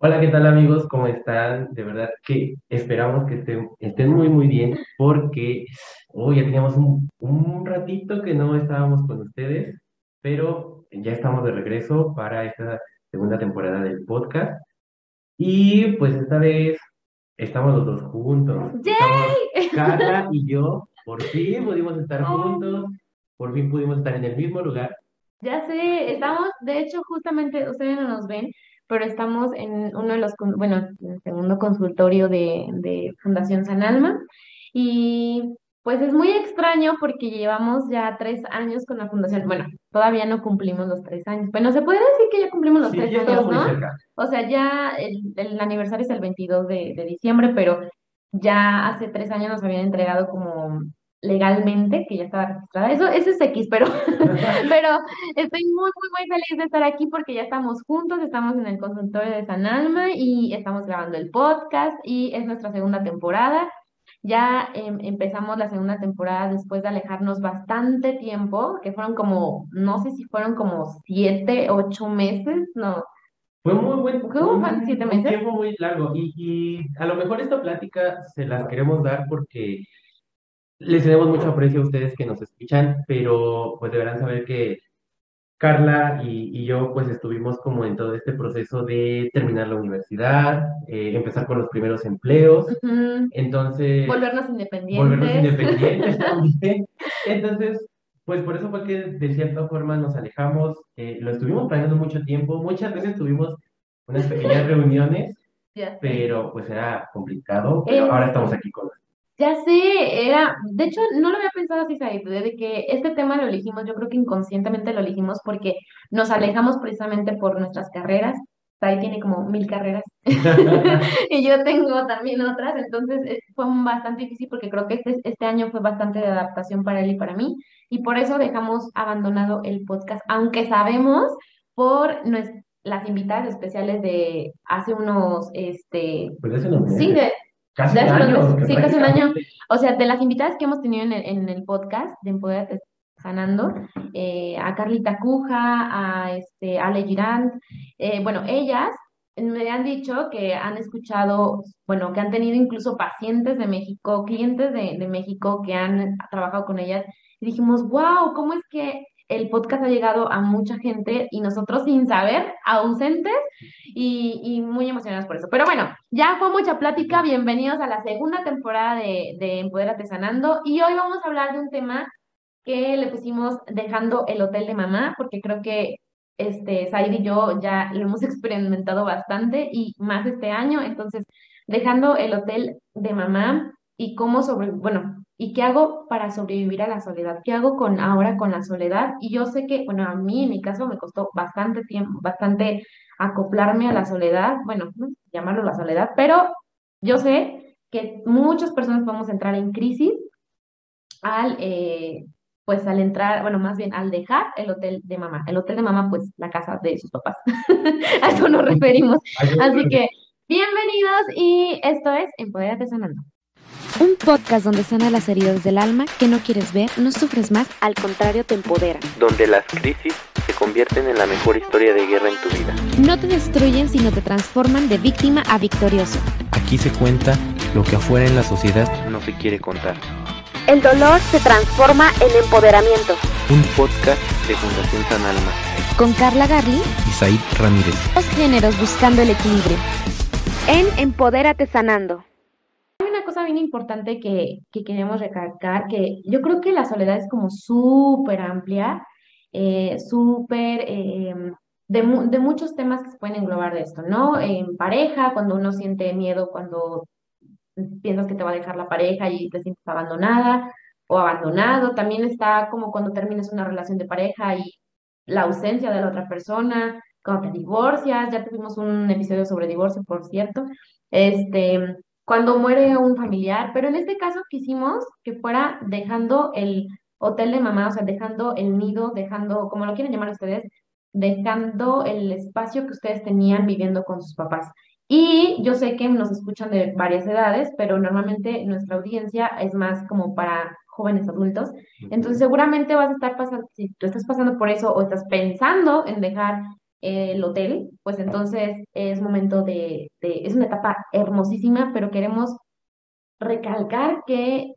Hola, ¿qué tal amigos? ¿Cómo están? De verdad que esperamos que estén, estén muy, muy bien porque hoy ya teníamos un, un ratito que no estábamos con ustedes, pero ya estamos de regreso para esta segunda temporada del podcast. Y pues esta vez estamos los dos juntos. ¡Yay! Carla y yo, por fin pudimos estar Oh, juntos, por fin pudimos estar en el mismo lugar. Ya sé, estamos, de hecho, justamente, ustedes no nos ven, pero estamos en uno de los, bueno, en el segundo consultorio de, de Fundación San Alma. Y pues es muy extraño porque llevamos ya tres años con la fundación. Bueno, todavía no cumplimos los tres años. Bueno, se puede decir que ya cumplimos los Sí, tres años, ¿no? O sea, ya el, el aniversario es el 22 de, de diciembre, pero ya hace tres años nos habían entregado como legalmente, que ya estaba registrada. Eso, eso es X, pero, pero estoy muy, muy, muy feliz de estar aquí porque ya estamos juntos, estamos en el consultorio de San Alma y estamos grabando el podcast y es nuestra segunda temporada. Ya em, empezamos la segunda temporada después de alejarnos bastante tiempo, que fueron como, no sé si fueron como siete, ocho meses, no, Fue muy buen. ¿Fueron siete un, un meses? tiempo muy largo y, y a lo mejor esta plática se las queremos dar porque les tenemos mucho aprecio a ustedes que nos escuchan, pero pues deberán saber que Carla y, y yo pues estuvimos como en todo este proceso de terminar la universidad, eh, empezar con los primeros empleos, Ujú. entonces Volvernos volvernos independientes. independientes también. Entonces, pues por eso fue que de cierta forma nos alejamos, eh, lo estuvimos planeando mucho tiempo, muchas veces tuvimos unas pequeñas reuniones, sé. pero pues era complicado, pero Eh, ahora estamos aquí con Ya sé, era, de hecho, no lo había pensado así, Said, de que este tema lo elegimos, yo creo que inconscientemente lo elegimos porque nos alejamos precisamente por nuestras carreras. Said tiene como mil carreras y yo tengo también otras, entonces eh, fue bastante difícil porque creo que este, este año fue bastante de adaptación para él y para mí, y por eso dejamos abandonado el podcast, aunque sabemos por nues- las invitadas especiales de hace unos, este, pues hace unos sí, de, casi un año, sí, casi un año. O sea, de las invitadas que hemos tenido en el, en el podcast de Empodérate Sanando, eh, a Carlita Cuja, a este, Ale Girant, eh, bueno, ellas me han dicho que han escuchado, bueno, que han tenido incluso pacientes de México, clientes de, de México que han trabajado con ellas, y dijimos, wow, ¿cómo es que el podcast ha llegado a mucha gente y nosotros sin saber, ausentes? y, muy emocionados por eso. Pero bueno, ya fue mucha plática. Bienvenidos a la segunda temporada de, de Empodérate Sanando. Y hoy vamos a hablar de un tema que le pusimos dejando el hotel de mamá, porque creo que este, Said y yo ya lo hemos experimentado bastante y más este año. Entonces, dejando el hotel de mamá y cómo sobre, bueno, y qué hago para sobrevivir a la soledad, qué hago con ahora con la soledad. Y yo sé que, bueno, a mí en mi caso me costó bastante tiempo, bastante acoplarme a la soledad, bueno, no llamarlo la soledad, pero yo sé que muchas personas podemos entrar en crisis al, eh, pues al entrar, bueno, más bien al dejar el hotel de mamá. El hotel de mamá, pues la casa de sus papás. A eso nos referimos. Así que, bienvenidos y esto es Empodérate Sanando. Un podcast donde sana las heridas del alma que no quieres ver, no sufres más, al contrario te empodera. donde las crisis se convierten en la mejor historia de guerra en tu vida. No te destruyen, sino te transforman de víctima a victorioso. Aquí se cuenta lo que afuera en la sociedad no se quiere contar. El dolor se transforma en empoderamiento. Un podcast de Fundación San Alma. Con Carla Garli, Y Said Ramírez. dos géneros buscando el equilibrio. En Empodérate Sanando. Bien importante que, que queremos recalcar, que yo creo que la soledad es como súper amplia, eh, súper eh, de, de muchos temas que se pueden englobar de esto, ¿no? En pareja, cuando uno siente miedo, cuando piensas que te va a dejar la pareja y te sientes abandonada o abandonado. También está como cuando terminas una relación de pareja y la ausencia de la otra persona, cuando te divorcias, ya tuvimos un episodio sobre divorcio, por cierto. Este, cuando muere un familiar, pero en este caso quisimos que fuera dejando el hotel de mamá, o sea, dejando el nido, dejando, como lo quieren llamar ustedes, dejando el espacio que ustedes tenían viviendo con sus papás. Y yo sé que nos escuchan de varias edades, pero normalmente nuestra audiencia es más como para jóvenes adultos. Entonces seguramente vas a estar pasando, si tú estás pasando por eso o estás pensando en dejar el hotel, pues entonces es momento de, de, es una etapa hermosísima, pero queremos recalcar que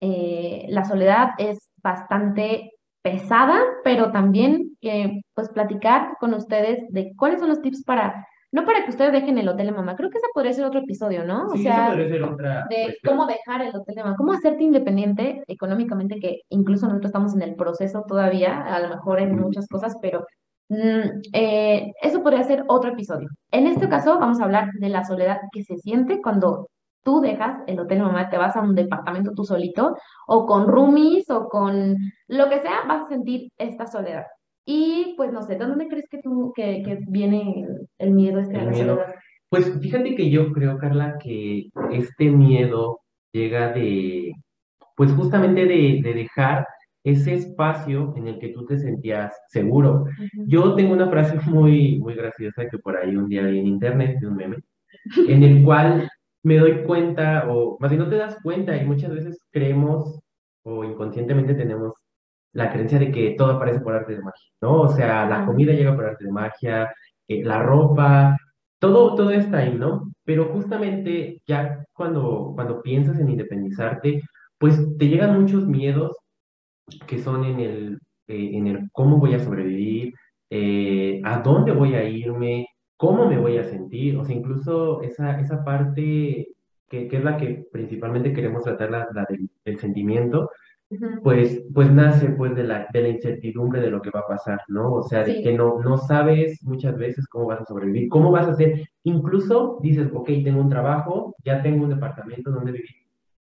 eh, la soledad es bastante pesada, pero también que pues platicar con ustedes de cuáles son los tips para, no para que ustedes dejen el hotel de mamá, creo que ese podría ser otro episodio, ¿no? Sí, esa podría ser otra de cuestión. cómo dejar el hotel de mamá, cómo hacerte independiente económicamente, que incluso nosotros estamos en el proceso todavía, a lo mejor en muchas cosas, pero mm, eh, eso podría ser otro episodio. En este caso vamos a hablar de la soledad que se siente cuando tú dejas el hotel mamá, te vas a un departamento tú solito, o con roomies, o con lo que sea, vas a sentir esta soledad. Y pues no sé, ¿de dónde crees que tú, que, que viene el, miedo este a El la miedo. soledad? Pues fíjate que yo creo, Carla, que este miedo llega de, pues justamente de, de dejar ese espacio en el que tú te sentías seguro. Yo tengo una frase muy, muy graciosa que por ahí un día vi en internet, de un meme, en el cual me doy cuenta, o más bien no te das cuenta, y muchas veces creemos o inconscientemente tenemos la creencia de que todo aparece por arte de magia, ¿no? O sea, la comida llega por arte de magia, eh, la ropa, todo, todo está ahí, ¿no? Pero justamente ya cuando, cuando piensas en independizarte, pues te llegan muchos miedos que son en el, eh, en el cómo voy a sobrevivir, eh, a dónde voy a irme, cómo me voy a sentir, o sea, incluso esa, esa parte que, que es la que principalmente queremos tratar, la, la del, del sentimiento, Ujú. pues, pues nace pues de la, de la incertidumbre de lo que va a pasar, ¿no? O sea, de Sí. que no, no sabes muchas veces cómo vas a sobrevivir, cómo vas a hacer, incluso dices, ok, tengo un trabajo, ya tengo un departamento donde vivir.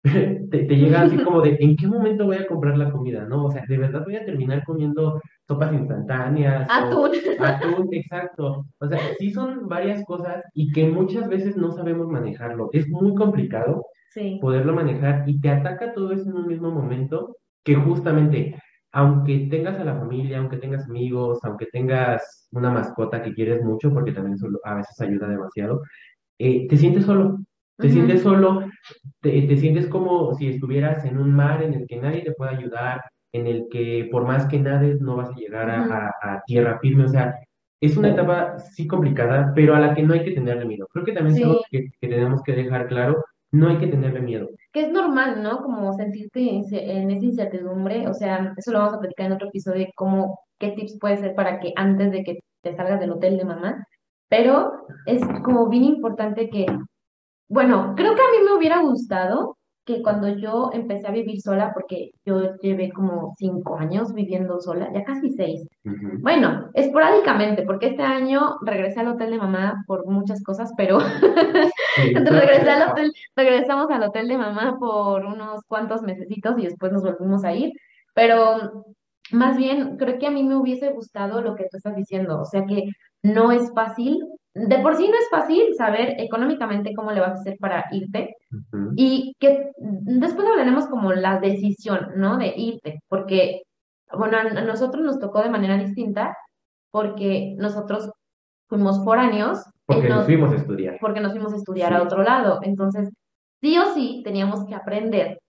Te, te llega así como de, ¿en qué momento voy a comprar la comida? ¿No? O sea, ¿de verdad voy a terminar comiendo sopas instantáneas? o- Atún. Atún, exacto. O sea, sí son varias cosas y que muchas veces no sabemos manejarlo. Es muy complicado Sí. poderlo manejar y te ataca todo eso en un mismo momento que justamente, aunque tengas a la familia, aunque tengas amigos, aunque tengas una mascota que quieres mucho, porque también a veces ayuda demasiado, eh, te sientes solo. Te sientes solo, te, te sientes como si estuvieras en un mar en el que nadie te puede ayudar, en el que por más que nades no vas a llegar a, a- a tierra firme. O sea, es una etapa sí complicada, pero a la que no hay que tenerle miedo. Creo que también es algo que, que tenemos que dejar claro, no hay que tenerle miedo. Que es normal, ¿no? Como sentirte en esa incertidumbre, o sea, eso lo vamos a platicar en otro episodio, de cómo, qué tips puede ser para que antes de que te salgas del hotel de mamá, pero es como bien importante que, bueno, creo que a mí me hubiera gustado que cuando yo empecé a vivir sola, porque yo llevé como cinco años viviendo sola, ya casi seis, bueno, esporádicamente, porque este año regresé al hotel de mamá por muchas cosas, pero Sí, regresé al hotel, regresamos al hotel de mamá por unos cuantos mesecitos y después nos volvimos a ir. Pero más bien, creo que a mí me hubiese gustado lo que tú estás diciendo. O sea que no es fácil, de por sí no es fácil saber económicamente cómo le vas a hacer para irte. Y que después hablaremos como la decisión, ¿no? De irte, porque, bueno, a nosotros nos tocó de manera distinta porque nosotros fuimos foráneos. Porque eh, nos nos- fuimos a estudiar. porque nos fuimos a estudiar a otro lado. Entonces, sí o sí teníamos que aprender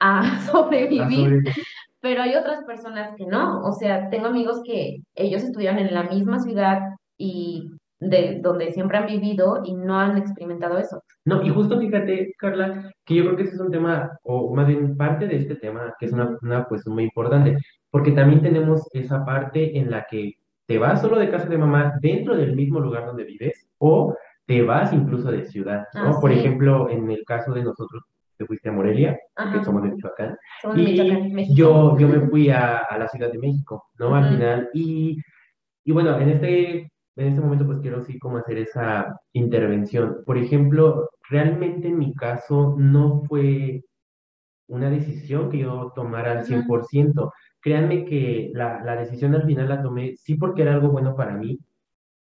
a sobrevivir, A sobrevivir. pero hay otras personas que no. O sea, tengo amigos que ellos estudiaron en la misma ciudad y de donde siempre han vivido y no han experimentado eso. No, y justo fíjate, Carla, que yo creo que ese es un tema, o más bien parte de este tema, que es una, una cuestión muy importante, porque también tenemos esa parte en la que te vas solo de casa de mamá dentro del mismo lugar donde vives, o te vas incluso de ciudad, ¿no? Ah, Por sí. ejemplo, en el caso de nosotros, te fuiste a Morelia, Ajá. que somos de Michoacán, Somos y Michoacán, yo, yo me fui a, a la Ciudad de México, ¿no? Al Ujú. final, y, y bueno, en este, en este momento pues quiero sí como hacer esa intervención. Por ejemplo, realmente en mi caso no fue una decisión que yo tomara al Ujú. 100%. Créanme que la, la decisión al final la tomé sí porque era algo bueno para mí,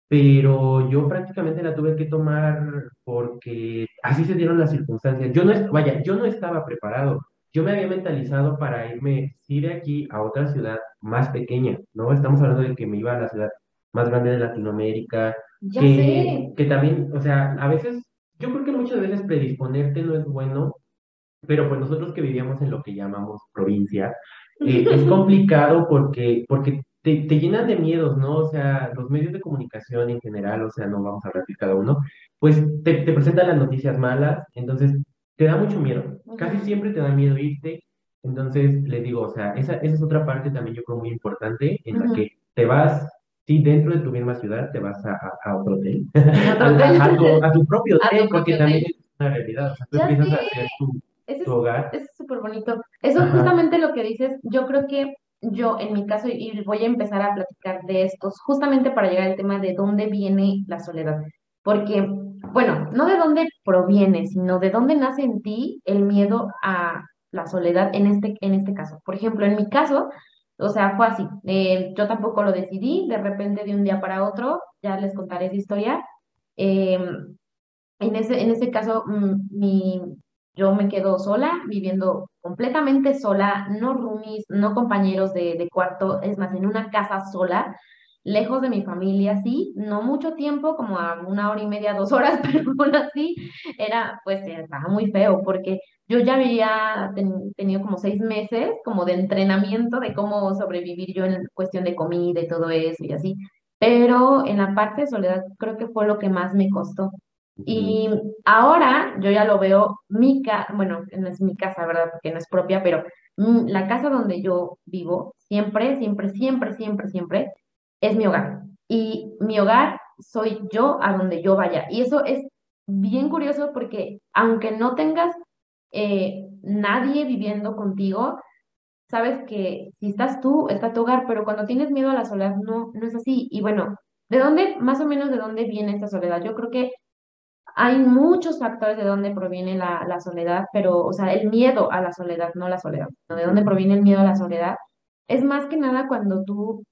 pero yo prácticamente la tuve que tomar porque así se dieron las circunstancias. Yo no, vaya, yo no estaba preparado. Yo me había mentalizado para irme, sí, de aquí a otra ciudad más pequeña, ¿no? Estamos hablando de que me iba a la ciudad más grande de Latinoamérica, Ya que, sé. que también, o sea, a veces, yo creo que muchas veces predisponerte no es bueno, pero pues nosotros que vivíamos en lo que llamamos provincia, eh, es complicado porque, porque te, te llenan de miedos, ¿no? O sea, los medios de comunicación en general, o sea, no vamos a hablar de cada uno, pues te, te presentan las noticias malas, entonces te da mucho miedo. Casi Ujú. siempre te da miedo irte. Entonces, le digo, o sea, esa, esa es otra parte también yo creo muy importante, en la Ujú. que te vas, sí, dentro de tu misma ciudad, te vas a, a, a otro hotel, Otro a, hotel. a- a tu, a tu propio A tu hotel, propio porque hotel. también es una realidad, o sea, tú Ya empiezas a sé. hacer tu, Ese tu es hogar. Es súper bonito. Eso Ajá. justamente lo que dices, yo creo que yo en mi caso, y voy a empezar a platicar de estos, justamente para llegar al tema de dónde viene la soledad. Porque, bueno, no de dónde proviene, sino de dónde nace en ti el miedo a la soledad en este, en este caso. Por ejemplo, en mi caso, o sea, fue así. eh, yo tampoco lo decidí, de repente de un día para otro, ya les contaré esa historia. em, en ese, en ese caso, mm, mi, yo me quedo sola, viviendo completamente sola, no roomies, no compañeros de, de cuarto, es más, en una casa sola, lejos de mi familia, sí, no mucho tiempo, como a una hora y media, dos horas, pero aún así era, pues, estaba muy feo, porque yo ya había ten- tenido como seis meses como de entrenamiento de cómo sobrevivir yo en cuestión de comida y todo eso y así, pero en la parte de soledad creo que fue lo que más me costó. Y ahora yo ya lo veo, mi casa, bueno, no es mi casa, ¿verdad? Porque no es propia, pero mm, la casa donde yo vivo, siempre, siempre, siempre, siempre, siempre, es mi hogar. Y mi hogar soy yo a donde yo vaya. Y eso es bien curioso porque aunque no tengas eh, nadie viviendo contigo, sabes que si estás tú, está tu hogar, pero cuando tienes miedo a la soledad, no, no es así. Y bueno, ¿de dónde, más o menos de dónde viene esta soledad? Yo creo que hay muchos factores de dónde proviene la, la soledad, pero, o sea, el miedo a la soledad, no la soledad. ¿De dónde proviene el miedo a la soledad? Es más que nada cuando tú,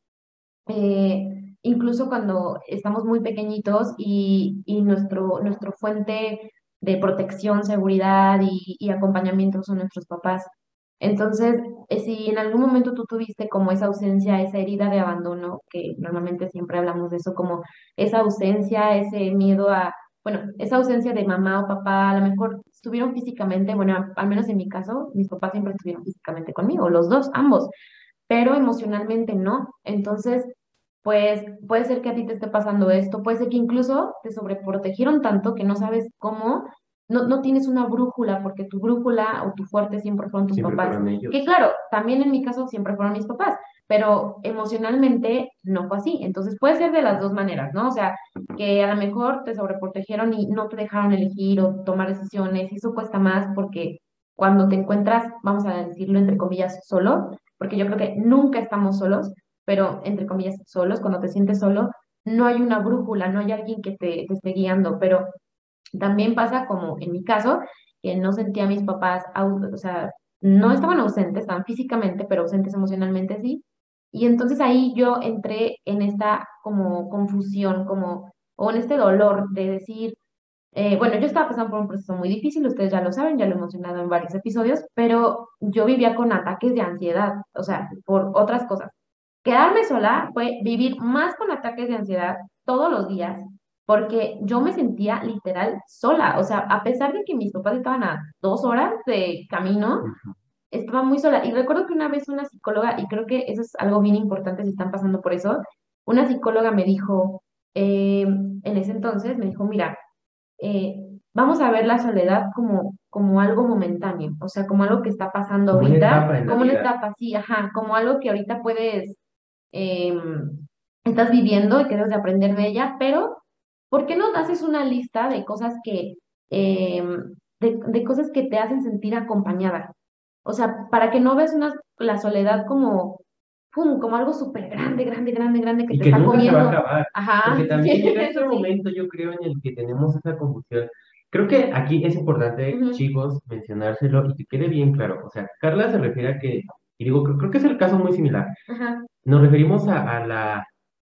eh, incluso cuando estamos muy pequeñitos y, y nuestro, nuestro fuente de protección, seguridad y, y acompañamiento son nuestros papás. Entonces, eh, si en algún momento tú tuviste como esa ausencia, esa herida de abandono, que normalmente siempre hablamos de eso, como esa ausencia, ese miedo a, bueno, esa ausencia de mamá o papá, a lo mejor estuvieron físicamente, bueno, al menos en mi caso, mis papás siempre estuvieron físicamente conmigo, los dos, ambos, pero emocionalmente no. Entonces, pues puede ser que a ti te esté pasando esto, puede ser que incluso te sobreprotegieron tanto que no sabes cómo, no, no tienes una brújula, porque tu brújula o tu fuerte siempre fueron tus Siempre papás. fueron ellos. Que claro, también en mi caso siempre fueron mis papás, pero emocionalmente no fue así. Entonces puede ser de las dos maneras, ¿no? O sea, que a lo mejor te sobreprotegieron y no te dejaron elegir o tomar decisiones, y eso cuesta más porque cuando te encuentras, vamos a decirlo entre comillas, solo, porque yo creo que nunca estamos solos, pero entre comillas, solos, cuando te sientes solo, no hay una brújula, no hay alguien que te, te esté guiando, pero también pasa como en mi caso, que no sentía a mis papás, o sea, no estaban ausentes, estaban físicamente, pero ausentes emocionalmente sí. Y entonces ahí yo entré en esta como confusión, como, o en este dolor de decir, eh, bueno, yo estaba pasando por un proceso muy difícil, ustedes ya lo saben, ya lo he mencionado en varios episodios, pero yo vivía con ataques de ansiedad, o sea, por otras cosas. Quedarme sola fue vivir más con ataques de ansiedad todos los días, porque yo me sentía literal sola, o sea, a pesar de que mis papás estaban a dos horas de camino, estaba muy sola. Y recuerdo que una vez una psicóloga, y creo que eso es algo bien importante si están pasando por eso, una psicóloga me dijo, eh, en ese entonces, me dijo, mira, eh, vamos a ver la soledad como, como algo momentáneo, o sea, como algo que está pasando Como ahorita, como una vida. etapa así, ajá, como algo que ahorita puedes, em, estás viviendo y que debes de aprender de ella, pero ¿por qué no haces una lista de cosas que, em, de, de cosas que te hacen sentir acompañada? O sea, para que no ves una, la soledad como, pum, como algo súper grande, grande, grande, grande que Y te que está nunca se va a comiendo. acabar. Ajá, Porque también llega este sí. momento, yo creo, en el que tenemos esa confusión. Creo que aquí es importante, Ujú. chicos, mencionárselo y que quede bien claro. O sea, Carla se refiere a que, y digo, creo, creo que es el caso muy similar. Ajá, Nos referimos a, a la,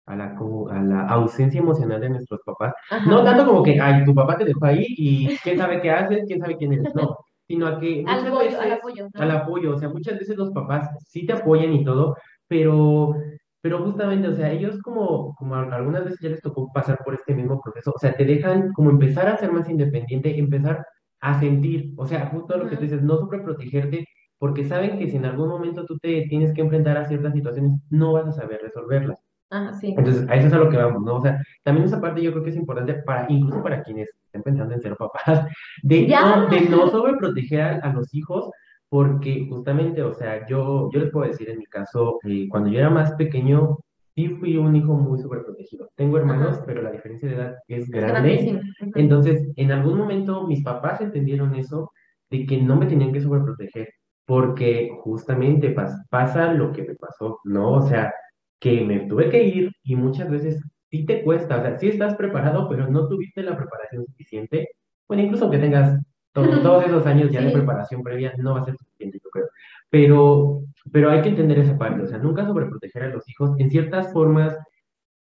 a la, como a la ausencia emocional de nuestros papás. ajá. No tanto como que, ay, tu papá te dejó ahí y quién sabe qué haces, quién sabe quién eres. No, sino a que Al muchas apoyo, al veces apoyo, ¿no? al apoyo, o sea, muchas veces los papás sí te apoyan y todo, pero, pero justamente, o sea, ellos como, como algunas veces ya les tocó pasar por este mismo proceso, o sea, te dejan como empezar a ser más independiente, empezar a sentir, o sea, justo lo que tú dices, no sobreprotegerte porque saben que si en algún momento tú te tienes que enfrentar a ciertas situaciones, no vas a saber resolverlas. Ah, sí. Entonces, a eso es a lo que vamos, ¿no? O sea, también esa parte yo creo que es importante para, incluso para quienes estén pensando en ser papás, de, Ya. no, de no sobreproteger a, a los hijos, porque justamente, o sea, yo, yo les puedo decir en mi caso, eh, cuando yo era más pequeño, sí fui un hijo muy sobreprotegido. Tengo hermanos, Ajá. pero la diferencia de edad es grande. Entonces, en algún momento mis papás entendieron eso, de que no me tenían que sobreproteger, porque justamente pas- pasa lo que me pasó, ¿no? O sea, que me tuve que ir y muchas veces sí te cuesta, o sea, sí estás preparado, pero no tuviste la preparación suficiente. Bueno, incluso que tengas to- todos esos años ya de Sí. preparación previa, no va a ser suficiente, yo creo. Pero, pero hay que entender esa parte, o sea, nunca sobreproteger a los hijos. En ciertas formas,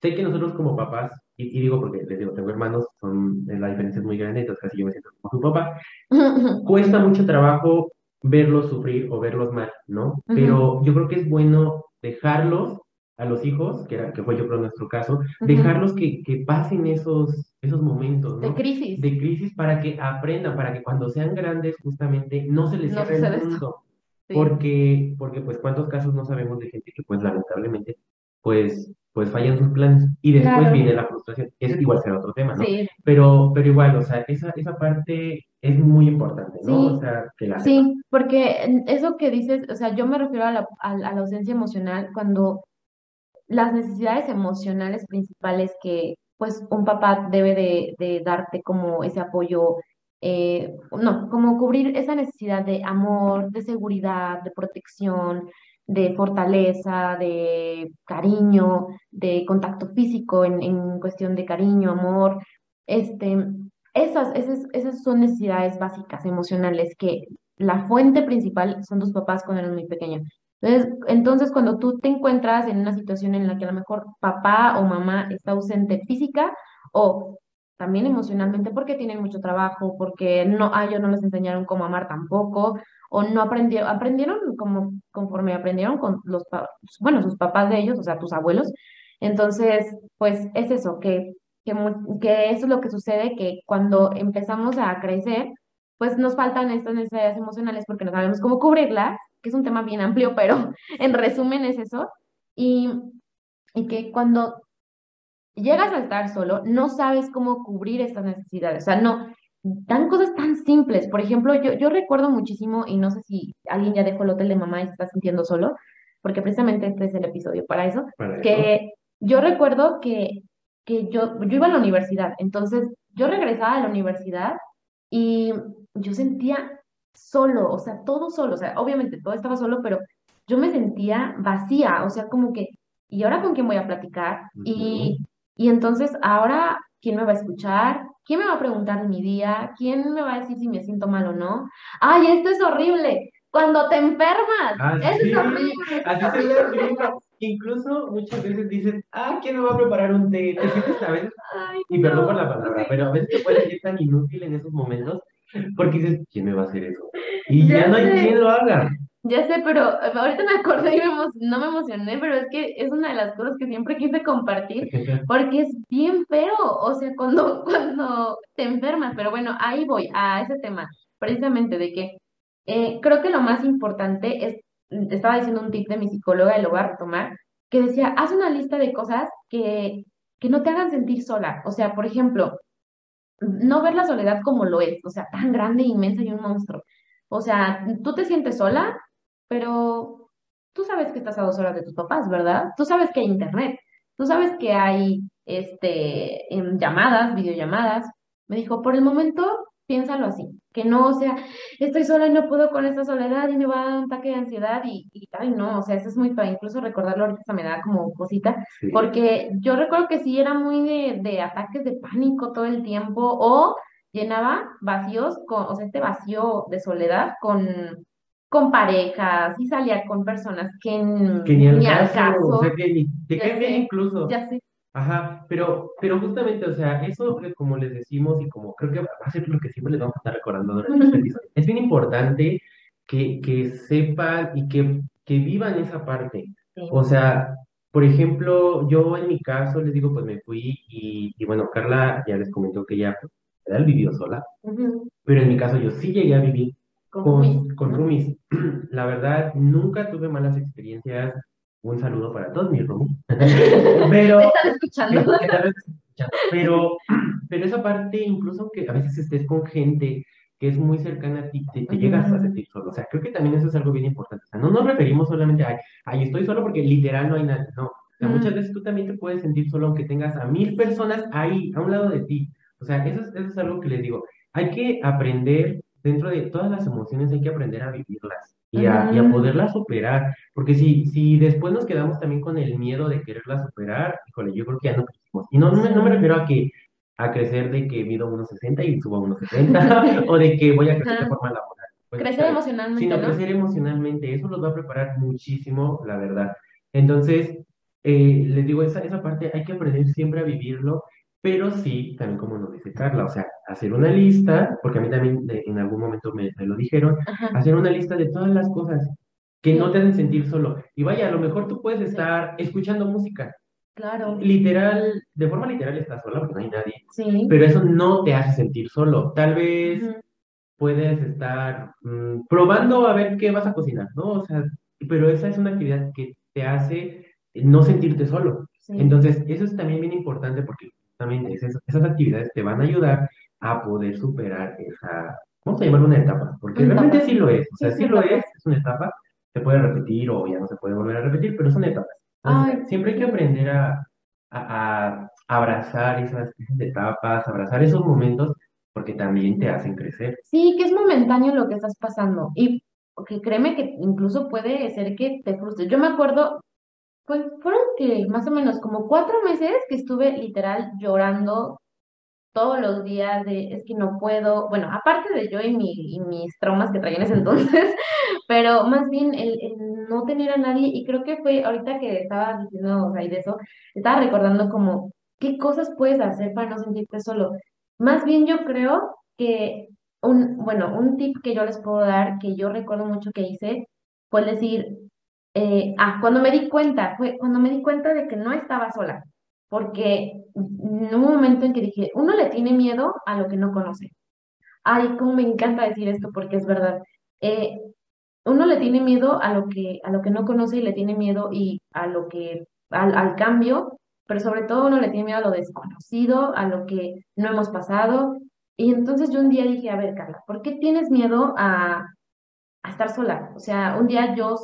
sé que nosotros como papás, y, y digo porque les digo, tengo hermanos, son, la diferencia es muy grande, entonces casi yo me siento como su papá, cuesta mucho trabajo verlos sufrir o verlos mal, ¿no? Pero yo creo que es bueno dejarlos a los hijos, que, era, que fue yo creo nuestro caso, dejarlos que, que pasen esos, esos momentos, De ¿no? crisis. De crisis para que aprendan, para que cuando sean grandes justamente no se les No cierre el mundo. Sí. Porque, porque pues cuántos casos no sabemos de gente que pues lamentablemente pues, pues fallan sus planes y después Claro. viene la frustración. Ese igual será otro tema, ¿no? Sí, Pero, pero igual, o sea, esa, esa parte es muy importante, ¿no? Sí. O sea, que la Sí, porque eso que dices, o sea, yo me refiero a la, a a la ausencia emocional cuando las necesidades emocionales principales que pues un papá debe de, darte como ese apoyo, eh, no, como cubrir esa necesidad de amor, de seguridad, de protección, de fortaleza, de cariño, de contacto físico en, en cuestión de cariño, amor, este, esas, esas, esas son necesidades básicas emocionales que la fuente principal son tus papás cuando eres muy pequeño. Entonces, entonces, cuando tú te encuentras en una situación en la que a lo mejor papá o mamá está ausente física o también emocionalmente porque tienen mucho trabajo, porque no, a ellos no les enseñaron cómo amar tampoco, o no aprendieron, aprendieron como conforme aprendieron con los, bueno, sus papás de ellos, o sea, tus abuelos. Entonces, pues es eso, que, que, que eso es lo que sucede, que cuando empezamos a crecer, pues nos faltan estas necesidades emocionales porque no sabemos cómo cubrirlas, que es un tema bien amplio, pero en resumen es eso. Y, y que cuando llegas a estar solo, no sabes cómo cubrir estas necesidades. O sea, no, dan cosas tan simples. Por ejemplo, yo, yo recuerdo muchísimo, y no sé si alguien ya dejó el hotel de mamá y se está sintiendo solo, porque precisamente este es el episodio para eso, para eso. que yo recuerdo que, que yo, yo iba a la universidad, entonces yo regresaba a la universidad y yo sentía solo, o sea, todo solo, o sea, obviamente todo estaba solo, pero yo me sentía vacía, o sea, como que, ¿y ahora con quién voy a platicar? Y, y entonces ahora, ¿quién me va a escuchar? ¿Quién me va a preguntar de mi día? ¿Quién me va a decir si me siento mal o no? ¡Ay, esto es horrible! Cuando te enfermas, Ah, eso sí, es horrible. Así. Incluso muchas veces dices, ah, ¿quién me va a preparar un té? Te sientes a veces, Ay, y perdón por la palabra, pero a veces te puedes sentir tan inútil en esos momentos porque dices, ¿quién me va a hacer eso? Y ya, Ya no hay sé. quien lo haga. Ya sé, pero ahorita me acordé y me no me emocioné, pero es que es una de las cosas que siempre quise compartir porque es bien feo, o sea, cuando, cuando te enfermas, pero bueno, ahí voy a ese tema, precisamente de que eh, creo que lo más importante es, estaba diciendo un tip de mi psicóloga y lo voy a retomar, que decía, haz una lista de cosas que, que no te hagan sentir sola, o sea, por ejemplo, no ver la soledad como lo es, o sea, tan grande, inmensa y un monstruo. O sea, tú te sientes sola, pero tú sabes que estás a dos horas de tus papás, ¿verdad? Tú sabes que hay internet, tú sabes que hay este, em, llamadas, videollamadas. Me dijo, por el momento, piénsalo así, que no, o sea, estoy sola y no puedo con esta soledad y me va a dar un ataque de ansiedad y, y ay, no, o sea, eso es muy feo, incluso recordarlo ahorita se me da como cosita, Sí. porque yo recuerdo que sí era muy de, de ataques de pánico todo el tiempo o llenaba vacíos, con, o sea, este vacío de soledad con, con parejas y salía con personas que, ni al caso, caso, o sea, que ni te Ya caen bien sé, incluso. ya sé. Ajá, pero, pero justamente, o sea, eso como les decimos y como creo que va a ser lo que siempre les vamos a estar recordando durante este episodio, es bien importante que, que sepan y que, que vivan esa parte. Sí. O sea, por ejemplo, yo en mi caso les digo, pues me fui y, y bueno, Carla ya les comentó que ella, pues, vivió sola, Ujú. pero en mi caso yo sí llegué a vivir Con con, con roomies. La verdad, nunca tuve malas experiencias. Un saludo para todos mis roomies. Pero, están escuchando. pero, pero esa parte, incluso que a veces estés con gente que es muy cercana a ti, te, te llegas a sentir solo. O sea, creo que también eso es algo bien importante. O sea, no nos referimos solamente a, ay, estoy solo porque literal no hay nadie. No. O sea, muchas veces tú también te puedes sentir solo aunque tengas a mil personas ahí, a un lado de ti. O sea, eso es, eso es algo que les digo. Hay que aprender, dentro de todas las emociones, hay que aprender a vivirlas y a, y a Ujú. poderlas superar. Porque si, si después nos quedamos también con el miedo de quererlas superar, híjole, yo creo que ya no crecimos. Y no, no me, no me refiero a que a crecer de que mido 1,60 y subo a 1,70 o de que voy a crecer de forma laboral. Pues, Crecer ¿sabes? emocionalmente, sino ¿no? crecer emocionalmente. Eso los va a preparar muchísimo, la verdad. Entonces, eh, les digo, esa, esa parte hay que aprender siempre a vivirlo, pero sí, también como nos dice Carla, o sea, hacer una lista, porque a mí también de- en algún momento me, me lo dijeron, Ajá. hacer una lista de todas las cosas que no te hacen sentir solo. Y vaya, a lo mejor tú puedes estar escuchando música, Claro. literal, de forma literal estás sola porque no hay nadie, Sí. pero eso no te hace sentir solo. Tal vez puedes estar mm, probando a ver qué vas a cocinar, ¿no? O sea, pero esa es una actividad que te hace no sentirte solo. Sí. Entonces, eso es también bien importante porque también esas, esas actividades te van a ayudar a poder superar esa, vamos a llamarlo una etapa, porque realmente sí lo es, o sea, Sí, sí, lo etapa. es, es una etapa, se puede repetir o ya no se puede volver a repetir, pero son etapas. Entonces, Ay, siempre hay que aprender a, a- a abrazar esas, esas etapas, abrazar esos momentos, porque también te hacen crecer. Sí, que es momentáneo lo que estás pasando. Y que créeme que incluso puede ser que te frustres. Yo me acuerdo, pues fueron que más o menos como cuatro meses que estuve literal llorando todos los días de es que no puedo, bueno, aparte de yo y, mi, y mis traumas que traía en ese entonces, pero más bien el, el no tener a nadie, y creo que fue ahorita que estaba diciendo, o sea, y de eso, estaba recordando como qué cosas puedes hacer para no sentirte solo. Más bien yo creo que un, bueno, un tip que yo les puedo dar, que yo recuerdo mucho que hice, fue decir, eh, ah, cuando me di cuenta, fue cuando me di cuenta de que no estaba sola, porque en un momento en que dije, uno le tiene miedo a lo que no conoce. Ay, cómo me encanta decir esto porque es verdad. Eh, uno le tiene miedo a lo que, a lo que no conoce y le tiene miedo y a lo que, al, al cambio, pero sobre todo uno le tiene miedo a lo desconocido, a lo que no hemos pasado. Y entonces yo un día dije, a ver, Carla, ¿por qué tienes miedo a, a estar sola? O sea, un día yo,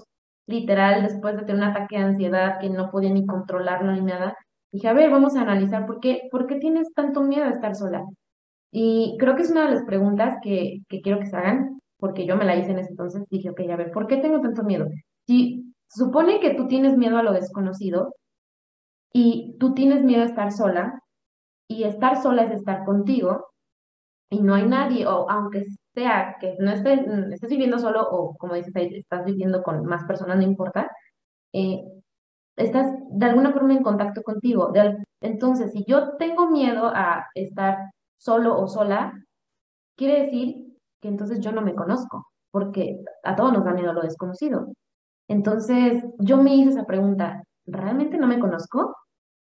literal, después de tener un ataque de ansiedad que no podía ni controlarlo ni nada, dije, a ver, vamos a analizar por qué, por qué tienes tanto miedo a estar sola. Y creo que es una de las preguntas que, que quiero que se hagan, porque yo me la hice en ese entonces, dije, ok, a ver, ¿por qué tengo tanto miedo? Si supone que tú tienes miedo a lo desconocido y tú tienes miedo a estar sola, y estar sola es estar contigo, y no hay nadie, o aunque sea que no estés, mm, estés viviendo solo, o como dices ahí, estás viviendo con más personas, no importa, eh, estás de alguna forma en contacto contigo. Entonces, si yo tengo miedo a estar solo o sola, quiere decir que entonces yo no me conozco, porque a todos nos da miedo lo desconocido. Entonces, yo me hice esa pregunta, ¿realmente no me conozco?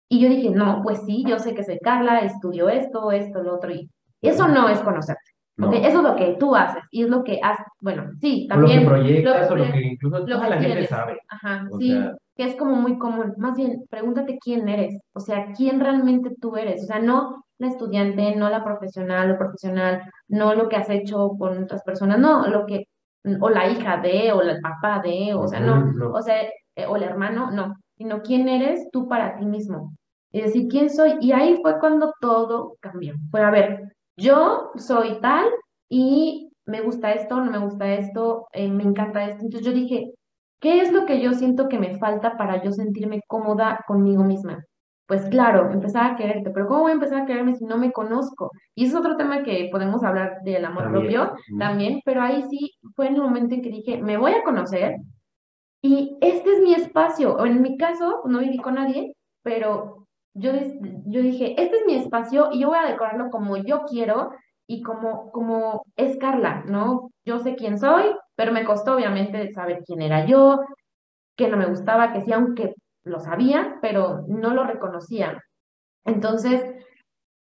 Y yo dije, no, pues sí, yo sé que soy Carla, estudio esto, esto, lo otro, y eso no es conocerte. No. ¿ok? Eso es lo que tú haces, y es lo que haces, bueno, sí, O lo que también proyectas o lo que incluso lo toda que la gente sabe. Ajá, O sí, sea- que es como muy común. Más bien, pregúntate quién eres, o sea, quién realmente tú eres, o sea, no la estudiante, no la profesional o profesional, no lo que has hecho con otras personas, no, lo que, o la hija de, o el papá de, o sea, no, no. o sea, eh, o el hermano, no, sino quién eres tú para ti mismo. Es decir, quién soy. Y ahí fue cuando todo cambió. Fue, a ver, yo soy tal y me gusta esto, no me gusta esto, eh, me encanta esto. Entonces yo dije, ¿qué es lo que yo siento que me falta para yo sentirme cómoda conmigo misma? Pues claro, empezar a quererte, pero ¿cómo voy a empezar a quererme si no me conozco? Y es otro tema que podemos hablar del amor También. propio también, pero ahí sí fue en el momento en que dije, me voy a conocer y este es mi espacio. O en mi caso, no viví con nadie, pero yo, yo dije, este es mi espacio y yo voy a decorarlo como yo quiero y como, como es Carla, ¿no? Yo sé quién soy, pero me costó obviamente saber quién era yo, que no me gustaba, que sí, aunque lo sabía, pero no lo reconocía. Entonces,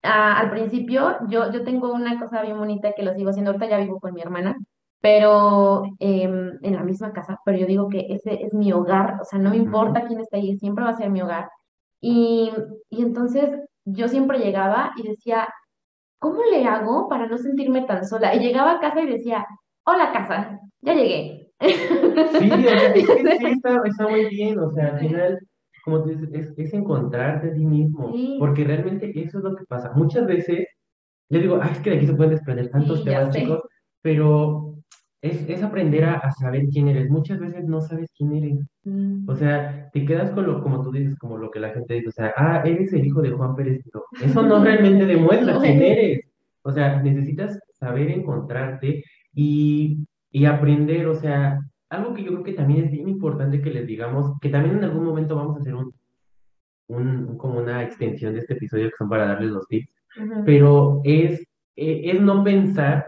a- al principio, yo, yo tengo una cosa bien bonita que lo sigo haciendo, ahorita ya vivo con mi hermana, pero em, en la misma casa, pero yo digo que ese es mi hogar, o sea, no me importa quién está ahí, siempre va a ser mi hogar. Y, y entonces yo siempre llegaba y decía, ¿cómo le hago para no sentirme tan sola? Y llegaba a casa y decía, hola casa, ya llegué. Sí, o sea, es que sí está, está muy bien, o sea, al final, como tú dices, es, es encontrarte a ti mismo, Sí. porque realmente eso es lo que pasa. Muchas veces, yo digo, ay, es que de aquí se pueden desprender tantos Sí, temas, chicos, pero es, es aprender a, a saber quién eres. Muchas veces no sabes quién eres. Mm. O sea, te quedas con lo, como tú dices, como lo que la gente dice, o sea, ah, eres el hijo de Juan Pérez. No, Eso no realmente demuestra quién eres. O sea, necesitas saber encontrarte y, y aprender, o sea, algo que yo creo que también es bien importante que les digamos, que también en algún momento vamos a hacer un, un, como una extensión de este episodio que son para darles los tips, pero es, eh, es no pensar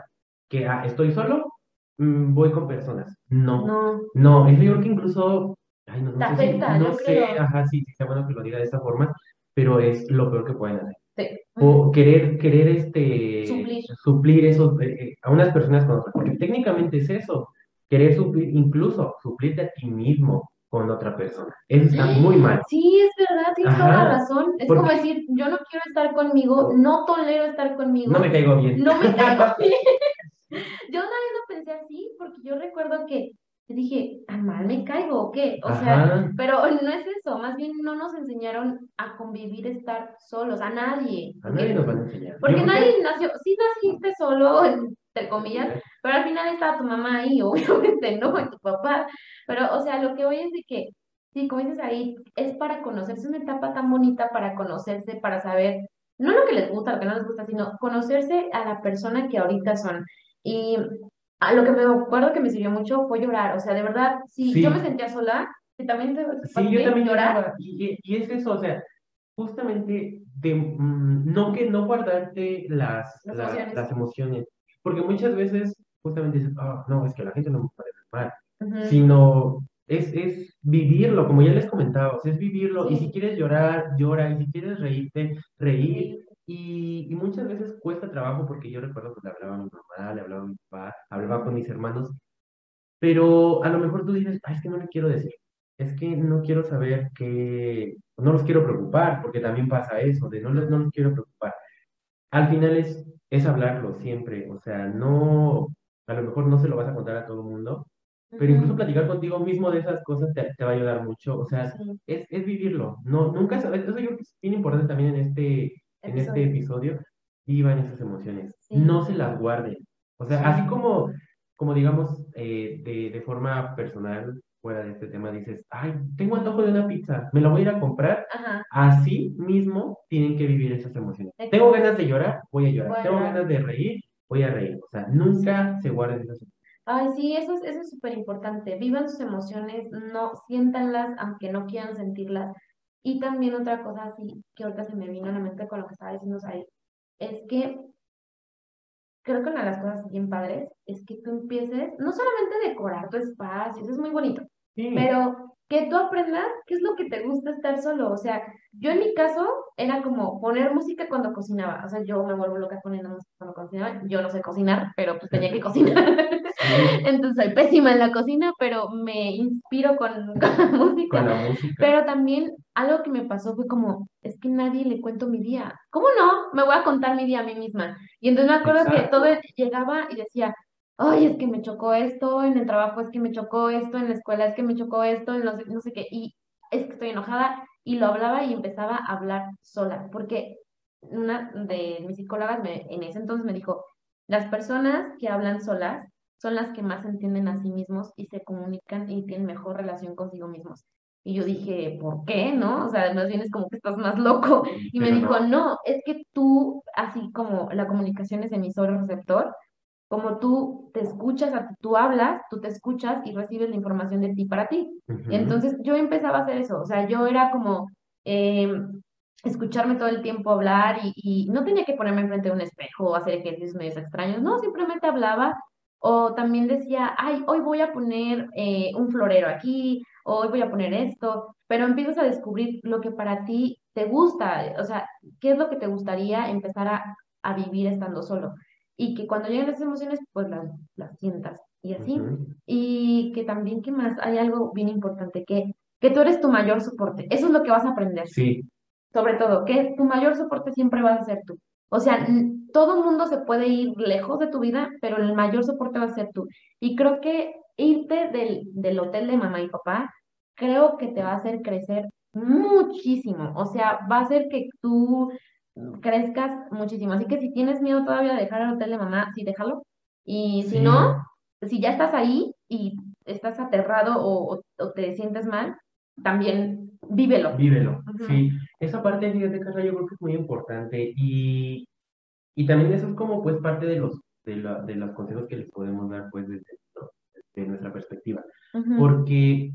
que, ah, estoy solo, mm, voy con personas. No. No, No, yo creo que incluso, ay, no, no sé si- no sé, creo. ajá, sí, sí, está bueno que lo diga de esa forma, pero es lo peor que pueden hacer. sí. O querer, querer este, Suplir. suplir eso eh, eh, a unas personas con otras, porque técnicamente es eso, querer suplir, incluso suplirte a ti mismo con otra persona. Eso está muy mal. Sí, es verdad, tienes toda la razón. Es porque- como decir, yo no quiero estar conmigo, no tolero estar conmigo. No me caigo bien. No me caigo bien. Yo una vez lo pensé así porque yo recuerdo que dije, ¿tan mal me caigo o qué? O sea, pero no es eso, más bien no nos enseñaron a convivir, estar solos, a nadie. A nadie nos van a enseñar. Porque Yo nadie nació, sí naciste solo, entre comillas, pero al final estaba tu mamá ahí, obviamente, ¿no? Y tu papá. Pero, o sea, lo que voy es de que, sí, como dices ahí, es para conocerse, es una etapa tan bonita para conocerse, para saber, no lo que les gusta, lo que no les gusta, sino conocerse a la persona que ahorita son. Y a lo que me acuerdo que me sirvió mucho fue llorar, o sea, de verdad, si Sí. yo me sentía sola, que también te Sí, yo también llorar. lloraba. Y, y- y es eso, o sea, justamente de, mm, no que no guardarte las, Las la- emociones. las emociones, porque muchas veces justamente dices, ah, no, es que la gente no me puede mal, Ujú. sino es, es vivirlo, como ya les comentaba, o sea, es vivirlo, y Sí. si quieres llorar, llora, y si quieres reírte, reír. Y, y muchas veces cuesta trabajo porque yo recuerdo que le hablaba a mi mamá, le hablaba a mi papá, hablaba con mis hermanos, pero a lo mejor tú dices, ay, es que no le quiero decir, es que no quiero saber que, no los quiero preocupar, porque también pasa eso, de no los, no los quiero preocupar. Al final es, es hablarlo siempre, o sea, no, a lo mejor no se lo vas a contar a todo el mundo, pero incluso platicar contigo mismo de esas cosas te, te va a ayudar mucho, o sea, Sí. es, es vivirlo, no, nunca sabes, eso yo creo que es bien importante también en este, en este Episodio. vivan esas emociones, Sí. no se las guarden, o sea, Sí. así como, como digamos, eh, de, de forma personal, fuera de este tema, dices, ay, tengo antojo de una pizza, me la voy a ir a comprar, Ajá. así mismo tienen que vivir esas emociones. Exacto. Tengo ganas de llorar, voy a llorar, tengo ganas de reír, voy a reír, o sea, nunca se guarden esas emociones. Ay, sí, eso es, eso es súper importante. Vivan sus emociones, no, siéntanlas, aunque no quieran sentirlas. Y también otra cosa así que ahorita se me vino a la mente con lo que estaba diciendo ahí, es que creo que una de las cosas bien padres es que tú empieces, no solamente a decorar tu espacio, eso es muy bonito, Sí, pero que tú aprendas qué es lo que te gusta estar solo. O sea, yo en mi caso era como poner música cuando cocinaba. O sea, yo me vuelvo loca poniendo música cuando cocinaba. Yo no sé cocinar, pero pues tenía que cocinar. Entonces soy pésima en la cocina, pero me inspiro con, con la música. con la música. Pero también algo que me pasó fue como, es que nadie le cuento mi día. ¿Cómo no? Me voy a contar mi día a mí misma. Y entonces me acuerdo que todo llegaba y decía, ay, es que me chocó esto, en el trabajo es que me chocó esto, en la escuela es que me chocó esto, en no sé, no sé qué. Y es que estoy enojada y lo hablaba y empezaba a hablar sola, porque una de mis psicólogas me, en ese entonces me dijo, las personas que hablan solas son las que más se entienden a sí mismos y se comunican y tienen mejor relación consigo mismos. Y yo dije, ¿por qué? ¿No? O sea, más bien es como que estás más loco. Y me Pero dijo, no. no, es que tú, así como la comunicación es emisor-receptor, como tú te escuchas, a- tú hablas, tú te escuchas y recibes la información de ti para ti. Ujú. Entonces yo empezaba a hacer eso, o sea, yo era como eh, escucharme todo el tiempo hablar y, y no tenía que ponerme enfrente de un espejo o hacer ejercicios medios extraños, no, simplemente hablaba o también decía, ay, hoy voy a poner eh, un florero aquí, o hoy voy a poner esto, pero empiezas a descubrir lo que para ti te gusta, o sea, qué es lo que te gustaría empezar a, a vivir estando solo. y que cuando lleguen esas emociones, pues las, las sientas y así. Y que también, ¿qué más? Hay algo bien importante, que, que tú eres tu mayor soporte. Eso es lo que vas a aprender. Sí, Sobre todo, que tu mayor soporte siempre vas a ser tú. O sea, todo mundo se puede ir lejos de tu vida, pero el mayor soporte va a ser tú. Y creo que irte del, del hotel de mamá y papá, creo que te va a hacer crecer muchísimo. O sea, va a hacer que tú crezcas muchísimo. Así que si tienes miedo todavía de dejar el hotel de mamá, sí, déjalo. Y si Sí. no, si ya estás ahí y estás aterrado o, te sientes mal, también vívelo. vívelo. Sí, esa parte, fíjate, Carla, yo creo que es muy importante y, y también eso es como pues parte de los, de, la- de los consejos que les podemos dar pues desde, ¿no? desde nuestra perspectiva. Porque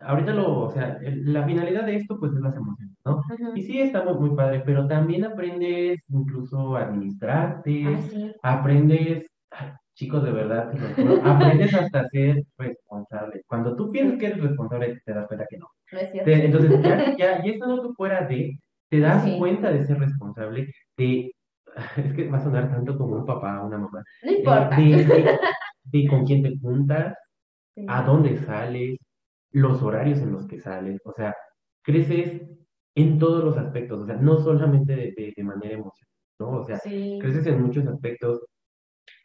ahorita lo, o sea, la finalidad de esto pues es las emociones, ¿no? Y sí, estamos muy padre, pero también aprendes incluso a administrarte, sí. aprendes, ay, chicos, de verdad, te lo juro, aprendes hasta ser responsable. Cuando tú piensas que eres responsable, te das cuenta que no. No es. Te- entonces, ya, ya, ya estando tú fuera de, te das Sí. cuenta de ser responsable, de, es que va a sonar tanto como un papá o una mamá, No eh, importa. de, de- de con quién te juntas, Sí. a dónde sales, los horarios en los que sales, o sea, creces en todos los aspectos, o sea, no solamente de, de- manera emocional, ¿no? O sea, Sí. creces en muchos aspectos,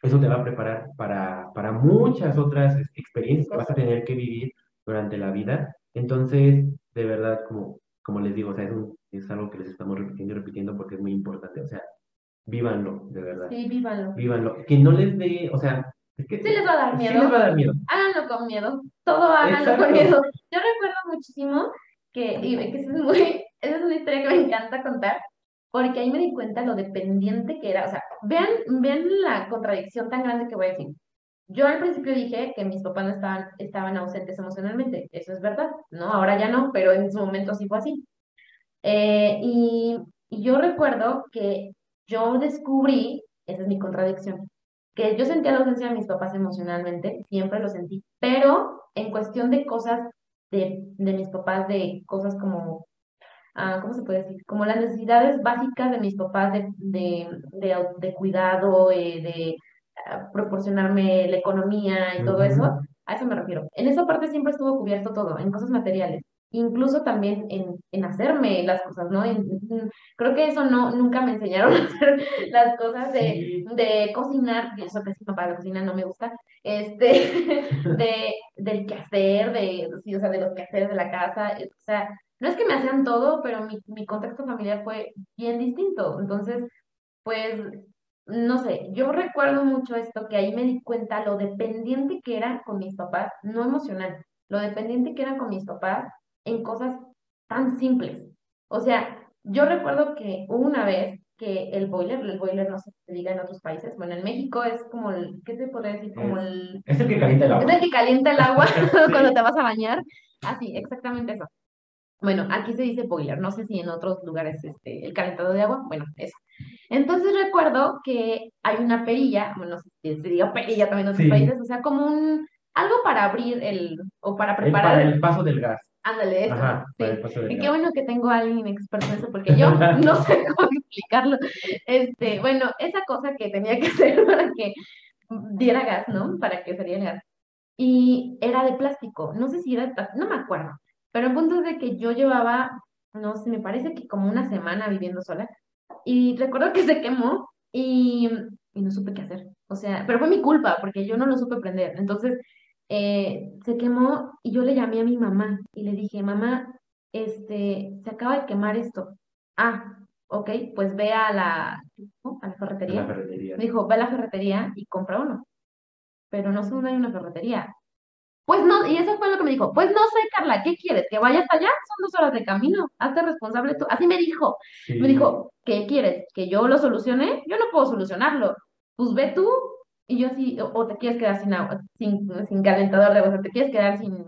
eso te va a preparar para, para muchas otras experiencias que vas a tener que vivir durante la vida. Entonces, de verdad, como, como les digo, o sea, es, un- es algo que les estamos repitiendo y repitiendo porque es muy importante, o sea, vívanlo, de verdad, Sí, vívanlo. vívanlo. Que no les dé, o sea, es que Sí les va a dar sí miedo. les va a dar miedo. Háganlo con miedo. Todo háganlo Exacto. con miedo. Yo recuerdo muchísimo que, y que es muy, esa es una historia que me encanta contar, porque ahí me di cuenta lo dependiente que era. O sea, vean, vean la contradicción tan grande que voy a decir. Yo al principio dije que mis papás no estaban, estaban ausentes emocionalmente. Eso es verdad, ¿no? Ahora ya no, pero en su momento sí fue así. Eh, y, y yo recuerdo que yo descubrí, esa es mi contradicción, que yo sentía la ausencia de mis papás emocionalmente, siempre lo sentí, pero en cuestión de cosas de, de mis papás, de cosas como, ah, ¿cómo se puede decir? Como las necesidades básicas de mis papás de, de, de, cuidado, eh, de ah, proporcionarme la economía y todo eso, a eso me refiero. En esa parte siempre estuvo cubierto todo, en cosas materiales. Incluso también en, en hacerme las cosas, ¿no? En- en- creo que eso no, nunca me enseñaron a hacer las cosas de, de cocinar, yo soy pésima para la cocina, no me gusta, este, de, del quehacer, de, sí, o sea, de los quehaceres de la casa, eh, o sea, no es que me hacían todo, pero mi, mi contexto familiar fue bien distinto, entonces, pues, no sé, yo recuerdo mucho esto, que ahí me di cuenta lo dependiente que era con mis papás, no emocional, lo dependiente que era con mis papás en cosas tan simples. O sea, yo recuerdo que una vez que el boiler, el boiler no sé si se diga en otros países, bueno, en México es como el, ¿qué se podría decir? Como Es- el, Es el que calienta el es agua. el que calienta el agua cuando te vas a bañar. Así, exactamente eso. Bueno, aquí se dice boiler, no sé si en otros lugares este, el calentador de agua, bueno, eso. Entonces recuerdo que hay una perilla, bueno, no sé si se diga perilla también en otros Sí. países, o sea, como un, algo para abrir el, o para El- preparar, para el paso del gas. Ándale, eso, Ajá, sí. Y qué bueno que tengo a alguien experto en eso, porque yo no sé cómo explicarlo. Este, bueno, esa cosa que tenía que hacer para que diera gas, ¿no? Para que saliera el gas. Y era de plástico, no sé si era, de plástico, no me acuerdo, pero el punto es de que yo llevaba, no sé, me parece que como una semana viviendo sola, y recuerdo que se quemó y, y no supe qué hacer. O sea, pero fue mi culpa, porque yo no lo supe prender. Entonces, eh, se quemó y yo le llamé a mi mamá y le dije, mamá, este, se acaba de quemar esto. Ah, ok, pues ve a la, ¿no? a la ferretería. la ferretería. Me dijo, ve a la ferretería y compra uno. Pero no sé dónde hay una ferretería. Pues no, y eso fue lo que me dijo. Pues no sé, Carla, ¿qué quieres? ¿Que vaya hasta allá? Son dos horas de camino. Hazte responsable tú. Así me dijo. Sí. Me dijo, ¿qué quieres? ¿Que yo lo solucione? Yo no puedo solucionarlo. Pues ve tú. Y yo sí, o, o te quieres quedar sin agua, sin, sin calentador de agua, o sea, te quieres quedar sin,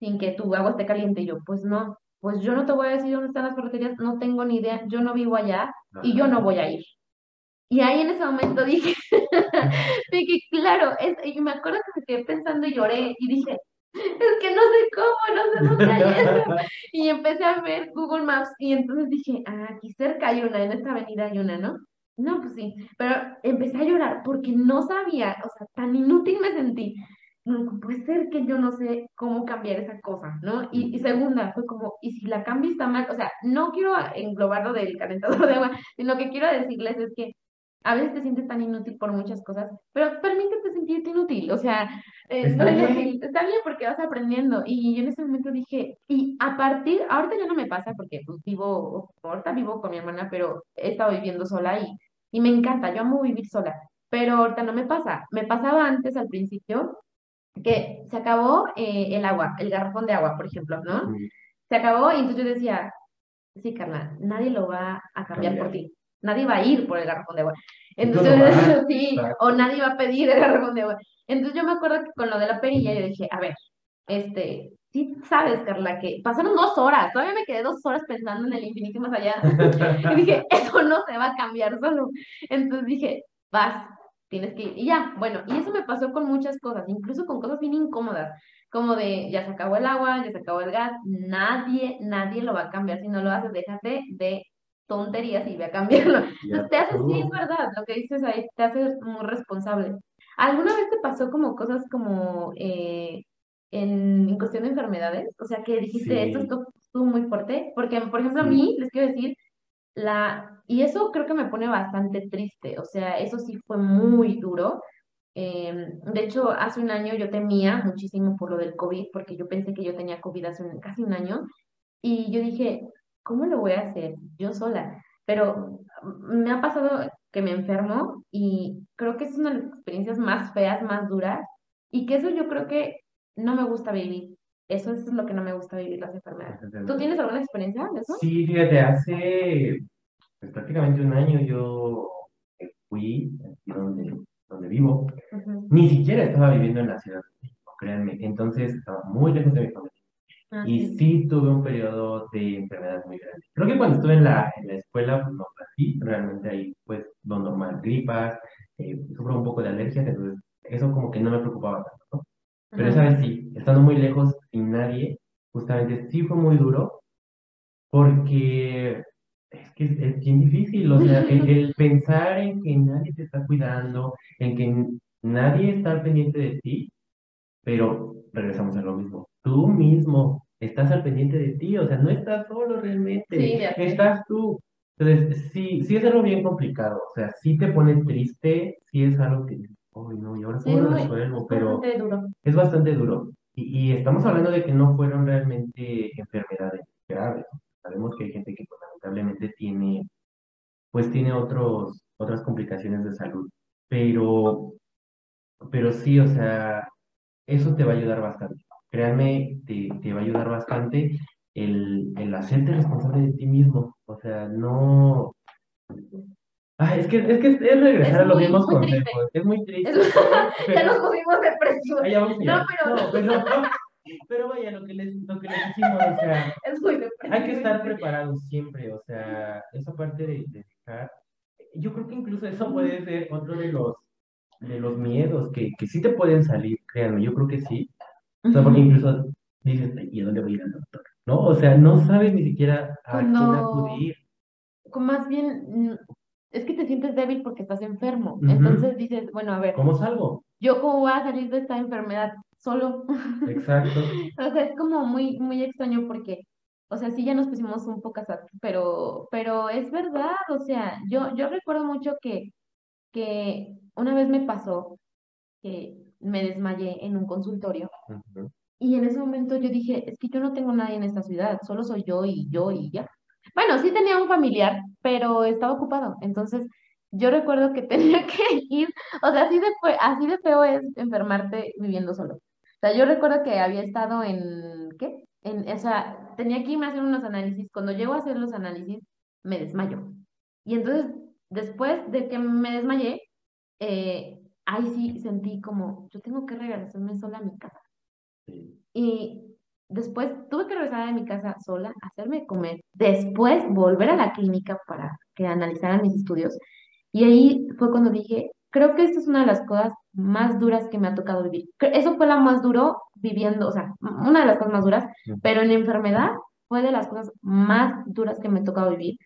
sin que tu agua esté caliente. Y yo, pues no, pues yo no te voy a decir dónde están las ferreterías, no tengo ni idea, yo no vivo allá y yo no voy a ir. Y ahí en ese momento dije, dije, claro, es, y me acuerdo que me quedé pensando y lloré y dije, es que no sé cómo, no sé dónde hay eso. Y empecé a ver Google Maps y entonces dije, ah, aquí cerca hay una, en esta avenida hay una, ¿no? No, pues sí, pero empecé a llorar porque no sabía, o sea, tan inútil me sentí. Puede ser que yo no sé cómo cambiar esa cosa, ¿no? Y, y segunda, fue como, ¿y si la cambio está mal? O sea, no quiero englobarlo del calentador de agua, sino que quiero decirles es que a veces te sientes tan inútil por muchas cosas, pero permítete sentirte inútil, o sea, eh, Está no es bien. está bien porque vas aprendiendo. Y yo en ese momento dije, y a partir, ahorita ya no me pasa porque pues vivo, ahorita vivo con mi hermana, pero he estado viviendo sola y, y me encanta, yo amo vivir sola, pero ahorita no me pasa. Me pasaba antes al principio que se acabó eh, el agua, el garrafón de agua, por ejemplo, ¿no? Se acabó y entonces yo decía, sí, Carla, nadie lo va a cambiar por ti. Nadie va a ir por el garrafón de agua. Entonces, lo vas, sí, exacto. o nadie va a pedir el garrafón de agua. Entonces yo me acuerdo que con lo de la perilla yo dije, a ver, este, sí sabes, Carla, que pasaron dos horas, todavía me quedé dos horas pensando en el infinito y más allá. Y dije, eso no se va a cambiar solo. Entonces dije, vas, tienes que ir. Y ya, bueno, y eso me pasó con muchas cosas, incluso con cosas bien incómodas, como de, ya se acabó el agua, ya se acabó el gas, nadie, nadie lo va a cambiar. Si no lo haces, déjate de tonterías y ve a cambiarlo. Entonces te haces, sí, es estuvo. verdad, lo que dices ahí, te hace muy responsable. ¿Alguna vez te pasó como cosas como eh, en, en cuestión de enfermedades? O sea, que dijiste, esto Sí, estuvo, estuvo muy fuerte, porque, por ejemplo, a sí. mí, les quiero decir, la, y eso creo que me pone bastante triste, o sea, eso sí fue muy duro. Em, de hecho, hace un año yo temía muchísimo por lo del COVID, porque yo pensé que yo tenía COVID hace un- casi un año, y yo dije, ¿cómo lo voy a hacer yo sola? Pero mm, me ha pasado que me enfermo y creo que es una de las experiencias más feas, más duras, y que eso yo creo que no me gusta vivir. Eso es lo que no me gusta vivir, las enfermedades. ¿Tú tienes alguna experiencia de eso? Sí, fíjate, hace pues, prácticamente un año yo fui aquí donde, donde vivo. Ni siquiera estaba viviendo en la ciudad, créanme. Entonces estaba muy lejos de mi familia. Ah, Y sí. sí tuve un periodo de enfermedad muy grande. Creo que cuando estuve en la, en la escuela, pues no así. Realmente ahí, pues, lo normal, gripas, eh, sufro un poco de alergias, entonces eso como que no me preocupaba tanto, ¿no? Pero esa vez sí, estando muy lejos, sin nadie, justamente sí fue muy duro, porque es que es, es bien difícil, o sea, el, el pensar en que nadie te está cuidando, en que nadie está pendiente de ti, pero regresamos a lo mismo. Tú mismo estás al pendiente de ti, o sea, no estás solo Sí, realmente, estás tú. Entonces, sí, sí es algo bien complicado, o sea, sí te pone triste, sí es algo que, ay, no, y ahora Sí, cómo lo muy, resuelvo, pero bastante duro. es bastante duro. Y, y estamos hablando de que no fueron realmente enfermedades graves. Sabemos que hay gente que pues, lamentablemente tiene, pues tiene otros, otras complicaciones de salud, pero, pero sí, o sea, eso te va a ayudar bastante. Créanme, te, te va a ayudar bastante el, el hacerte responsable de ti mismo. O sea, no... Ah, es que, es que es regresar Es a los mismos triste. consejos. Es muy triste, Es- sí, Ya nos pero... pusimos depresivos. Ah, ya vamos a No, pero No, pero, pero vaya, lo que les, lo que les decimos, o sea, es muy hay que depresivo. estar preparados siempre, o sea, esa parte de, de dejar, yo creo que incluso eso puede ser otro de los, de los miedos que, que sí te pueden salir, créanme, yo creo que sí, o sea, porque incluso dices, ¿y a dónde voy a ir al doctor? ¿No? O sea, no sabes ni siquiera a quién Cuando, acudir. con más bien, mm, es que te sientes débil porque estás enfermo. Entonces dices, bueno, a ver, ¿Cómo salgo? ¿yo cómo voy a salir de esta enfermedad solo? Exacto. O sea, es como muy, muy extraño porque, o sea, sí ya nos pusimos un poco sad, pero, pero es verdad, o sea, yo, yo recuerdo mucho que, que una vez me pasó que me desmayé en un consultorio Ujú. y en ese momento yo dije, es que yo no tengo nadie en esta ciudad, solo soy yo y yo y ya. Bueno, sí tenía un familiar, pero estaba ocupado, entonces yo recuerdo que tenía que ir, o sea, así de, así de feo es enfermarte viviendo solo. O sea, yo recuerdo que había estado en, ¿qué? En, o sea, tenía que irme a hacer unos análisis. Cuando llego a hacer los análisis, me desmayo. Y entonces, después de que me desmayé, eh, ahí sí sentí como, yo tengo que regresarme sola a mi casa. Sí. Y después tuve que regresar a mi casa sola, hacerme comer, después volver a la clínica para que analizaran mis estudios. Y ahí fue cuando dije, creo que esta es una de las cosas más duras que me ha tocado vivir. Eso fue la más duro viviendo, o sea, una de las cosas más duras, pero en enfermedad fue de las cosas más duras que me ha tocado vivir,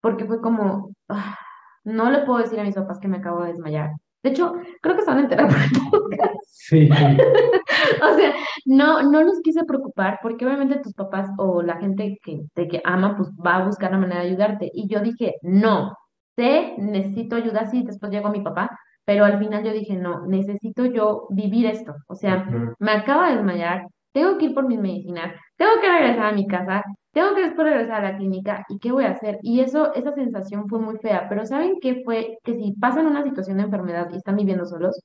porque fue como, ah, no le puedo decir a mis papás que me acabo de desmayar. De hecho, creo que están enterados por el podcast. Sí, O sea, no, no los quise preocupar porque obviamente tus papás o la gente que te que ama, pues va a buscar la manera de ayudarte. Y yo dije, no, sé, necesito ayuda, sí, después llegó mi papá, pero al final yo dije, no, necesito yo vivir esto. O sea, me acabo de desmayar, tengo que ir por mis medicinas, tengo que regresar a mi casa, tengo que después regresar a la clínica, ¿y qué voy a hacer? Y eso, esa sensación fue muy fea, pero ¿saben qué fue? Que si pasan una situación de enfermedad y están viviendo solos,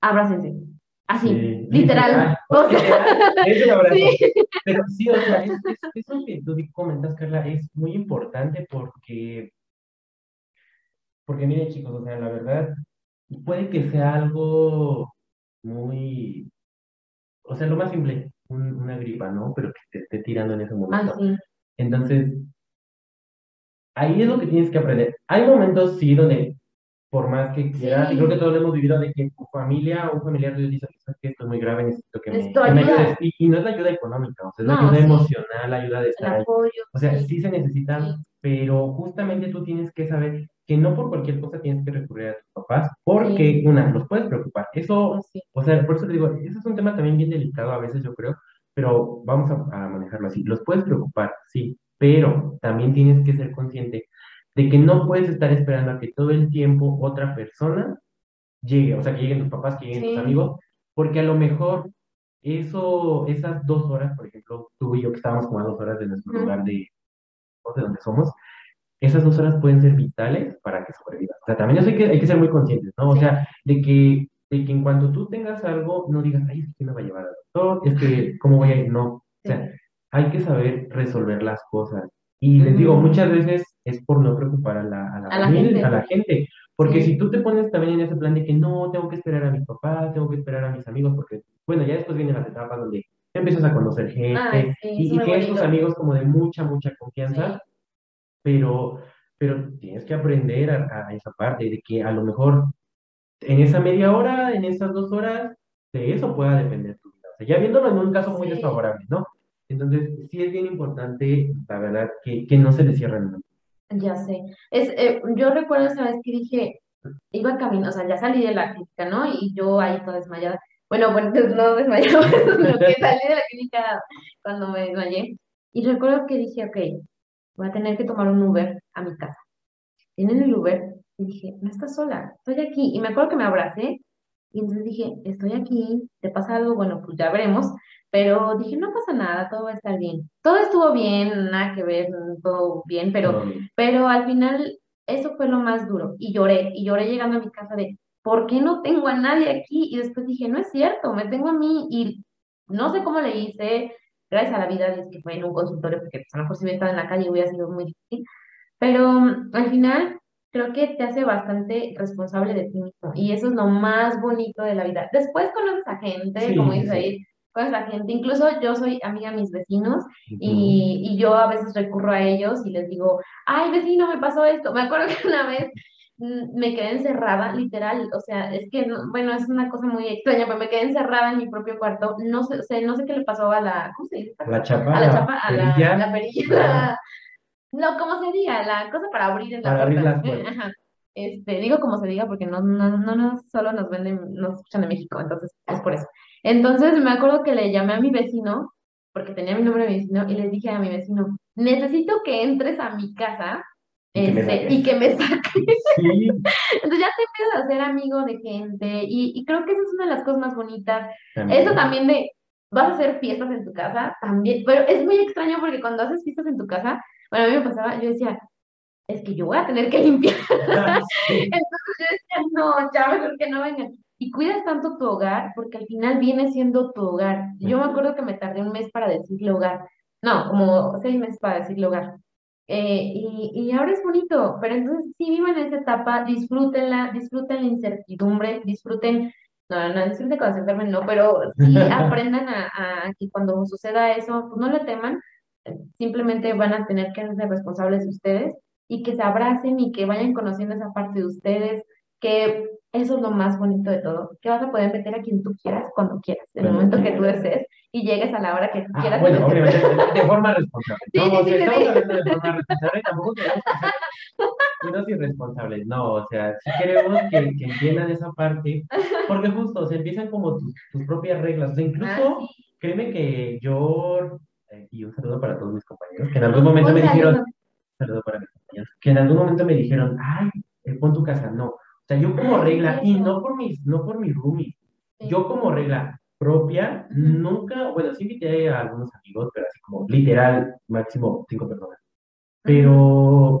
abrácense. Así, Sí, literal. O sea, Es sí. Pero sí, o sea, es, es- eso que tú comentas, Carla, es muy importante porque, porque miren chicos, o sea, la verdad, puede que sea algo muy, o sea, lo más simple, un- una gripa, ¿no? Pero que te esté tirando en ese momento. sí. Entonces, ahí es lo que tienes que aprender. Hay momentos, sí, donde por más que quieras, Sí. creo que todos lo hemos vivido, de que tu familia o un familiar tuyo dice, "¿Sabes qué? esto es muy grave, necesito que que me ayuda". ayudes. Y, y no es la ayuda económica, o sea, es la No, ayuda sí. emocional, la ayuda de El estar ahí. apoyo. O sea, sí. sí se necesitan, pero justamente tú tienes que saber que no por cualquier cosa tienes que recurrir a tus papás, porque Sí. una, los puedes preocupar. Eso, Sí. o sea, por eso te digo, eso es un tema también bien delicado a veces, yo creo, pero vamos a, a manejarlo así. Los puedes preocupar, sí, pero también tienes que ser consciente de que no puedes estar esperando a que todo el tiempo otra persona llegue, o sea, que lleguen tus papás, que lleguen tus Sí. amigos, porque a lo mejor eso, esas dos horas, por ejemplo, tú y yo que estábamos como a dos horas de nuestro Ujú. lugar de, de donde somos, esas dos horas pueden ser vitales para que sobrevivas. O sea, también eso hay que, hay que ser muy conscientes, ¿no? O sea, de que, de que en cuanto tú tengas algo, no digas, ay, es que ¿quién me va a llevar al doctor, es que, ¿cómo voy a ir? No. O sea, hay que saber resolver las cosas. Y les digo, muchas veces es por no preocupar a la, a la A la familia, gente. a la gente. Porque Sí. si tú te pones también en ese plan de que no, tengo que esperar a mis papás, tengo que esperar a mis amigos, porque, bueno, ya después vienen las etapas donde empiezas a conocer gente Ay, sí, y, es y amigos como de mucha, mucha confianza, Sí. Pero, pero tienes que aprender a, a esa parte de que a lo mejor en esa media hora, en esas dos horas, de eso pueda depender tu vida. O sea, ya viéndolo en un caso muy Sí. desfavorable, ¿no? Entonces, sí es bien importante, la verdad, que, que no se le cierren. Ya sé. Es, eh, yo recuerdo esa vez que dije, iba camino, o sea, ya salí de la clínica, ¿no? Y yo ahí toda desmayada. Bueno, bueno, pues no desmayada, sino que salí de la clínica cuando me desmayé. Y recuerdo que dije, ok, voy a tener que tomar un Uber a mi casa. Vine en el Uber y dije, no estás sola, estoy aquí. Y me acuerdo que me abracé y entonces dije, estoy aquí, te pasa algo, bueno, pues ya veremos. Pero dije, no pasa nada, todo va a estar bien. Todo estuvo bien, nada que ver, todo bien, pero pero al final eso fue lo más duro y lloré, y lloré llegando a mi casa de, ¿por qué no tengo a nadie aquí? Y después dije, no es cierto, me tengo a mí y no sé cómo le hice, gracias a la vida, es que fue en un consultorio, porque pues, a lo mejor si hubiera estado en la calle hubiera sido muy difícil, pero mm, al final creo que te hace bastante responsable de ti mismo y eso es lo más bonito de la vida. Después conoces a gente, Sí, como sí, dices sí. ahí, conoces a gente, incluso yo soy amiga de mis vecinos Ujú. y, y yo a veces recurro a ellos y les digo, ay, vecino, me pasó esto. Me acuerdo que una vez me quedé encerrada, literal, o sea, es que, no- bueno, es una cosa muy extraña, pero me quedé encerrada en mi propio cuarto. No sé, sé- no sé qué le pasó a la, ¿cómo se dice? La chapa, A la chapa, a la, perilla, la perilla, la- no, ¿cómo se diga? La cosa para abrir en la Para abrir las puertas. Ajá. Este, digo como se diga porque no, no, no, no solo nos venden, nos escuchan de México, entonces es por eso. Entonces me acuerdo que le llamé a mi vecino, porque tenía mi nombre de mi vecino, y le dije a mi vecino, necesito que entres a mi casa Y que me este, saques". y que me saques. Sí, Entonces ya te empiezas a ser amigo de gente, y, y creo que esa es una de las cosas más bonitas. también. Eso también de, vas a hacer fiestas en tu casa, también, pero es muy extraño porque cuando haces fiestas en tu casa, bueno, a mí me pasaba, yo decía, es que yo voy a tener que limpiar. Sí. Entonces yo decía, no, ya mejor que no vengan. Y cuidas tanto tu hogar porque al final viene siendo tu hogar. Yo me acuerdo que me tardé un mes para decirle hogar. No, como seis meses para decirle hogar. Eh, y, y ahora es bonito, pero entonces sí vivan esa etapa, disfrútenla, disfruten la incertidumbre, disfruten, no, no, disfruten cuando se enfermen, no, pero sí aprendan a, a que cuando suceda eso, pues no le teman, simplemente van a tener que ser responsables de ustedes y que se abracen y que vayan conociendo esa parte de ustedes, que eso es lo más bonito de todo, que vas a poder meter a quien tú quieras, cuando quieras, en el momento que tú desees y llegues a la hora que tú Ah, quieras. bueno, obviamente, de, de forma responsable. Sí, ¿no? sí, O sea, sí, sí, estamos hablando de forma responsable, tampoco queremos que unos irresponsables, no, o sea, sí queremos que, que entiendan esa parte, porque justo, se empiezan como tus, tus propias reglas, o sea, incluso, Ah, créeme que yo, eh, y un saludo para todos mis compañeros, que en algún momento me Un dijeron, saludo. saludo para mis compañeros, que en algún momento me dijeron, ay, eh, pon tu casa, no, o sea, yo como regla, y no por mis, no por mis roomies, Sí. yo como regla propia, nunca, bueno, sí invité a algunos amigos, pero así como literal, máximo cinco personas. Pero,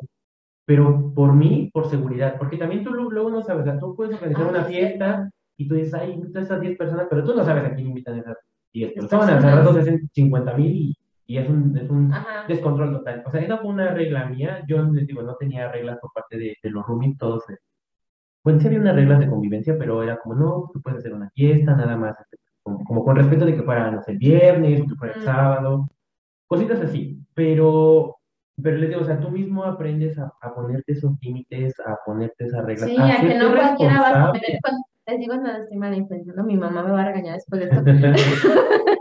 pero por mí, por seguridad, porque también tú luego, no sabes, o sea, tú puedes organizar Ah, una sí, fiesta y tú dices, ay, invito a esas 10 personas, pero tú no sabes a quién invitan esas 10 Esas personas, personas. rato se hacen 50 mil y, y es un, es un descontrol total. O sea, esa fue una regla mía, yo les digo, no tenía reglas por parte de, de los roomies, todos, bueno, sí había unas reglas de convivencia, pero era como, no, tú puedes hacer una fiesta, nada más, este, como, como con respeto de que fuera, no sé, el viernes, que fuera el Mm. sábado, cositas así, pero, pero les digo, o sea, tú mismo aprendes a, a ponerte esos límites, a ponerte esas reglas, Sí, a a que no cualquiera va a. Cuando les digo no estoy mal influenciando, mi mamá me va a regañar después de esto.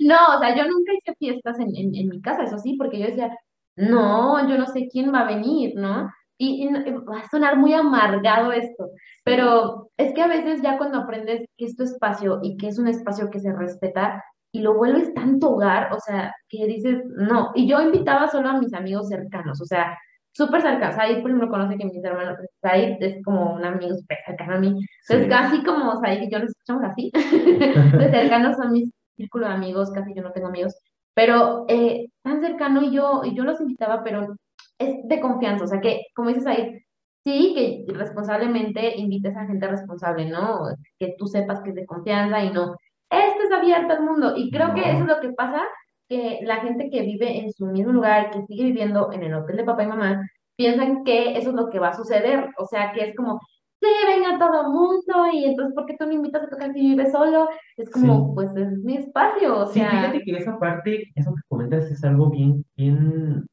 No, o sea, yo nunca hice fiestas en, en, en mi casa, eso sí, porque yo decía, no, yo no sé quién va a venir, ¿no? Y, y va a sonar muy amargado esto, pero es que a veces ya cuando aprendes que es tu espacio y que es un espacio que se respeta y lo vuelves tanto hogar, o sea, que dices, no, y yo invitaba solo a mis amigos cercanos, o sea, súper cercanos, Said, por ejemplo, conoce que mis hermanos, Said es como un amigo súper cercano a mí, entonces Sí. casi como Said y yo nos escuchamos así, de cercanos son mis círculo de amigos, casi yo no tengo amigos, pero eh, tan cercano y yo, y yo los invitaba, pero es de confianza, o sea que, como dices ahí, sí, que responsablemente invites a gente responsable, ¿no? Que tú sepas que es de confianza y no, este es abierto al mundo, y creo que eso es lo que pasa, que la gente que vive en su mismo lugar, que sigue viviendo en el hotel de papá y mamá, piensan que eso es lo que va a suceder, o sea, que es como, sí, venga todo el mundo, y entonces, ¿por qué tú no invitas a tocar si vives solo? Es como, Sí. pues es mi espacio, o Sí, sea, fíjate que esa parte, eso que comentas es algo bien, bien,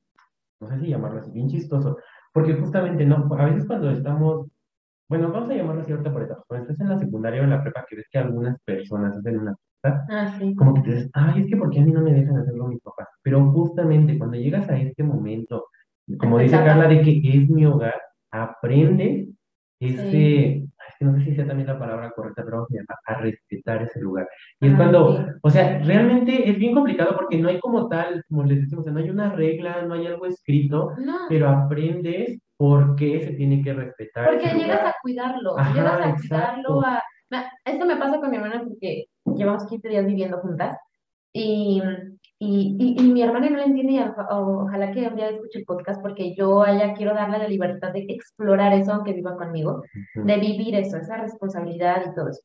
no sé si llamarlo así, bien chistoso, porque justamente, no, a veces cuando estamos, bueno, vamos a llamarlo así ahorita por etapas, cuando estás en la secundaria o en la prepa, que ves que algunas personas hacen una fiesta, ah, sí, como que te dices, ay, es que ¿por qué a mí no me dejan hacerlo mis papás? Pero justamente cuando llegas a este momento, como dice. Carla, de que es mi hogar, aprende ese, no sé si sea también la palabra correcta, pero vamos a llamar a respetar ese lugar. Y es Ah, cuando, sí. o sea, realmente es bien complicado porque no hay como tal, como les decimos, o sea, no hay una regla, no hay algo escrito, no, pero aprendes por qué se tiene que respetar porque llegas lugar. a cuidarlo, Ajá, llegas a exacto. cuidarlo, a... Esto me pasa con mi hermana porque llevamos 15 días viviendo juntas y, y, y, y mi hermana no lo entiende y oja- ojalá que un día escuche el podcast porque yo a ella quiero darle la libertad de explorar eso aunque viva conmigo, Ujú. de vivir eso, esa responsabilidad y todo eso.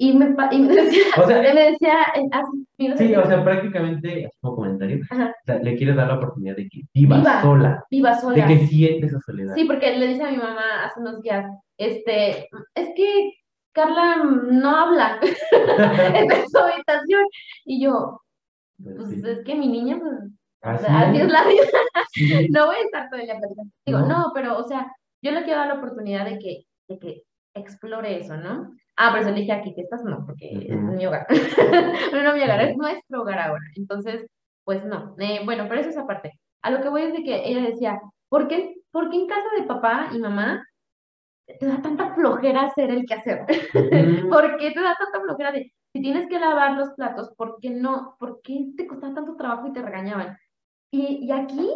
Y me, y me decía, O sea- me decía, eh, así, mira, Sí, o sea, prácticamente, como comentario, Ajá. o sea, le quieres dar la oportunidad de que viva, Viva. sola, viva de sola. que siente esa soledad. Sí, porque le dice a mi mamá hace unos días, este, es que Carla no habla en su habitación. Y yo, Pues sí. es que mi niña, pues, o Así sea, así es. es la vida. Sí. No voy a estar todo el día platicando. Digo, No. no, pero, o sea, yo le quiero dar la oportunidad de que, de que explore eso, ¿no? Ah, pero eso le dije aquí que estas no, porque es Ujú. mi hogar. no, no mi hogar, es nuestro hogar ahora. Entonces, pues no. Eh, bueno, pero eso es aparte. A lo que voy es de que ella decía, ¿por qué, por qué en casa de papá y mamá te da tanta flojera hacer el quehacer? Ujú. ¿Por qué te da tanta flojera de, si tienes que lavar los platos, ¿por qué no? ¿Por qué te costaba tanto trabajo y te regañaban? Y, y aquí,